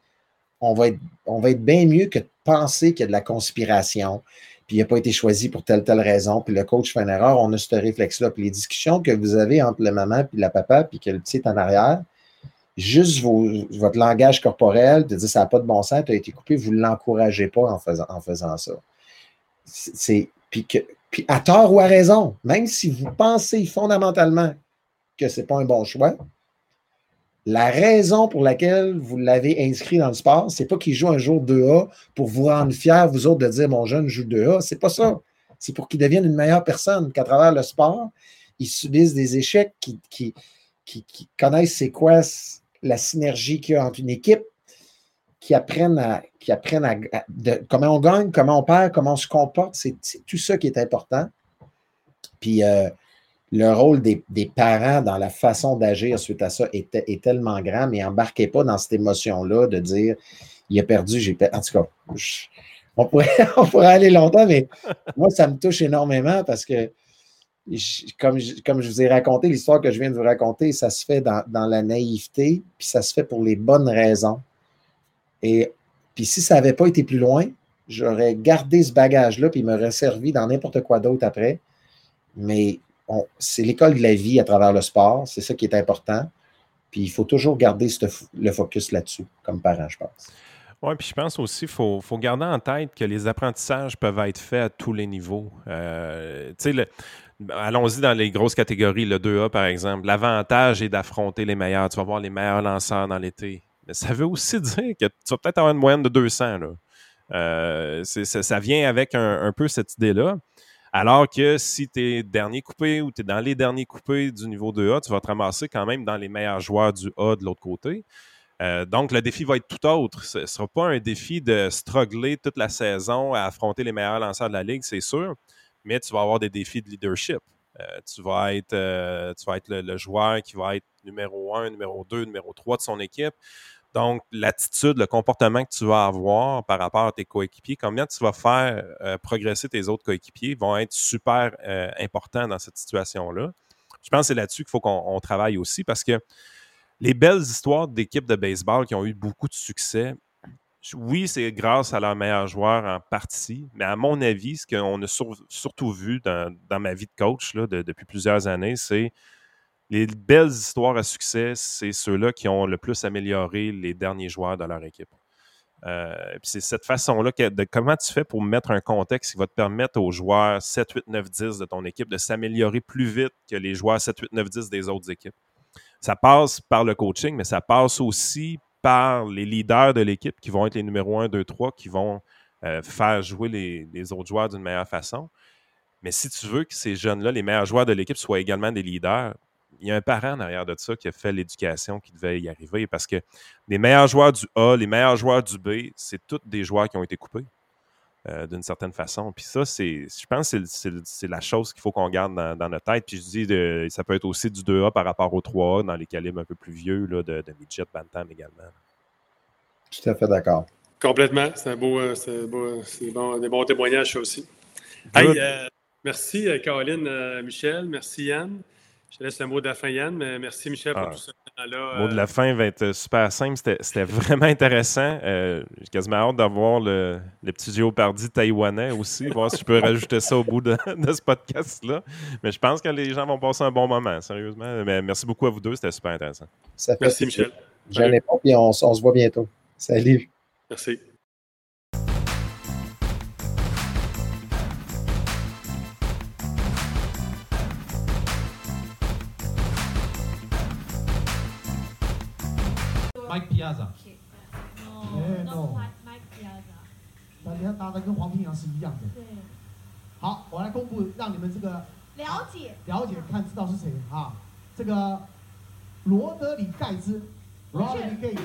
on va, être, on va être bien mieux que de penser qu'il y a de la conspiration, puis il n'a pas été choisi pour telle telle raison, puis le coach fait une erreur, on a ce réflexe-là. Puis les discussions que vous avez entre la maman puis la papa, puis que le petit est en arrière, juste votre langage corporel, de dire ça n'a pas de bon sens, tu as été coupé, vous ne l'encouragez pas en faisant, en faisant ça. C'est, puis, que, puis à tort ou à raison, même si vous pensez fondamentalement que ce n'est pas un bon choix, la raison pour laquelle vous l'avez inscrit dans le sport, c'est pas qu'il joue un jour 2A pour vous rendre fier, vous autres, de dire mon jeune joue 2A. C'est pas ça. C'est pour qu'il devienne une meilleure personne, qu'à travers le sport, il subisse des échecs, qui, qui, qui, connaissent c'est quoi la synergie qu'il y a entre une équipe, qui apprennent à, qui apprennent à, comment on gagne, comment on perd, comment on se comporte. C'est tout ça qui est important. Puis euh, le rôle des, parents dans la façon d'agir suite à ça est, tellement grand, mais embarquez pas dans cette émotion-là de dire il a perdu, j'ai perdu. En tout cas, on, pourrait, on pourrait aller longtemps, mais moi, ça me touche énormément parce que comme, je, vous ai raconté, l'histoire que je viens de vous raconter, ça se fait dans, la naïveté, puis ça se fait pour les bonnes raisons. Et puis si ça n'avait pas été plus loin, j'aurais gardé ce bagage-là, puis il m'aurait servi dans n'importe quoi d'autre après. Mais c'est l'école de la vie à travers le sport, c'est ça qui est important. Puis il faut toujours garder le focus là-dessus, comme parent, je pense. Oui, puis je pense aussi qu'il faut, garder en tête que les apprentissages peuvent être faits à tous les niveaux. Euh, tu sais, Allons-y dans les grosses catégories, le 2A par exemple. L'avantage est d'affronter les meilleurs. Tu vas voir les meilleurs lanceurs dans l'été. Mais ça veut aussi dire que tu vas peut-être avoir une moyenne de 200. Là. Euh, ça, vient avec un, peu cette idée-là. Alors que si tu es dernier coupé ou tu es dans les derniers coupés du niveau 2A, tu vas te ramasser quand même dans les meilleurs joueurs du A de l'autre côté. Euh, donc, le défi va être tout autre. Ce ne sera pas un défi de struggler toute la saison à affronter les meilleurs lanceurs de la ligue, c'est sûr mais tu vas avoir des défis de leadership. Euh, tu vas être, euh, tu vas être le, joueur qui va être numéro un, numéro deux, numéro trois de son équipe. Donc, l'attitude, le comportement que tu vas avoir par rapport à tes coéquipiers, combien tu vas faire euh, progresser tes autres coéquipiers vont être super importants dans cette situation-là. Je pense que c'est là-dessus qu'il faut qu'on travaille aussi parce que les belles histoires d'équipes de baseball qui ont eu beaucoup de succès, oui, c'est grâce à leur meilleur joueur en partie, mais à mon avis, ce qu'on a surtout vu dans, ma vie de coach depuis plusieurs années, c'est les belles histoires à succès, c'est ceux-là qui ont le plus amélioré les derniers joueurs de leur équipe. Euh, c'est cette façon-là de comment tu fais pour mettre un contexte qui va te permettre aux joueurs 7, 8, 9, 10 de ton équipe de s'améliorer plus vite que les joueurs 7, 8, 9, 10 des autres équipes? Ça passe par le coaching, mais ça passe aussi par les leaders de l'équipe qui vont être les numéros 1, 2, 3, qui vont euh, faire jouer les, autres joueurs d'une meilleure façon. Mais si tu veux que ces jeunes-là, les meilleurs joueurs de l'équipe, soient également des leaders, il y a un parent derrière de ça qui a fait l'éducation qui devait y arriver parce que les meilleurs joueurs du A, les meilleurs joueurs du B, c'est tous des joueurs qui ont été coupés euh, d'une certaine façon. Puis ça, c'est, je pense que c'est, la chose qu'il faut qu'on garde dans, notre tête. Puis je dis, de, ça peut être aussi du 2A par rapport au 3A dans les calibres un peu plus vieux là, de, de midget, bantam également. Tout à fait d'accord. Complètement. C'est un beau, euh, c'est beau, c'est bon, des bons témoignages, ça aussi. Hey, euh, merci, Caroline, Michel. Merci, Yann. Je te laisse le mot de la fin, Yann, mais merci, Michel, pour ah. tout ça. Le mot de la fin va être super simple. C'était vraiment intéressant. Euh, j'ai quasiment hâte d'avoir le, le, petit géopardi taïwanais aussi, voir si je peux rajouter ça au bout de, ce podcast-là. Mais je pense que les gens vont passer un bon moment, sérieusement. Mais merci beaucoup à vous deux, c'était super intéressant. merci, Michel. J'en ai pas, puis on se voit bientôt. Salut. Merci. 那你看，答的跟黄平阳是一样的。对。好，我来公布，让你们这个了解了解，看知道是谁啊？这个罗德里盖兹 （Rodriguez）。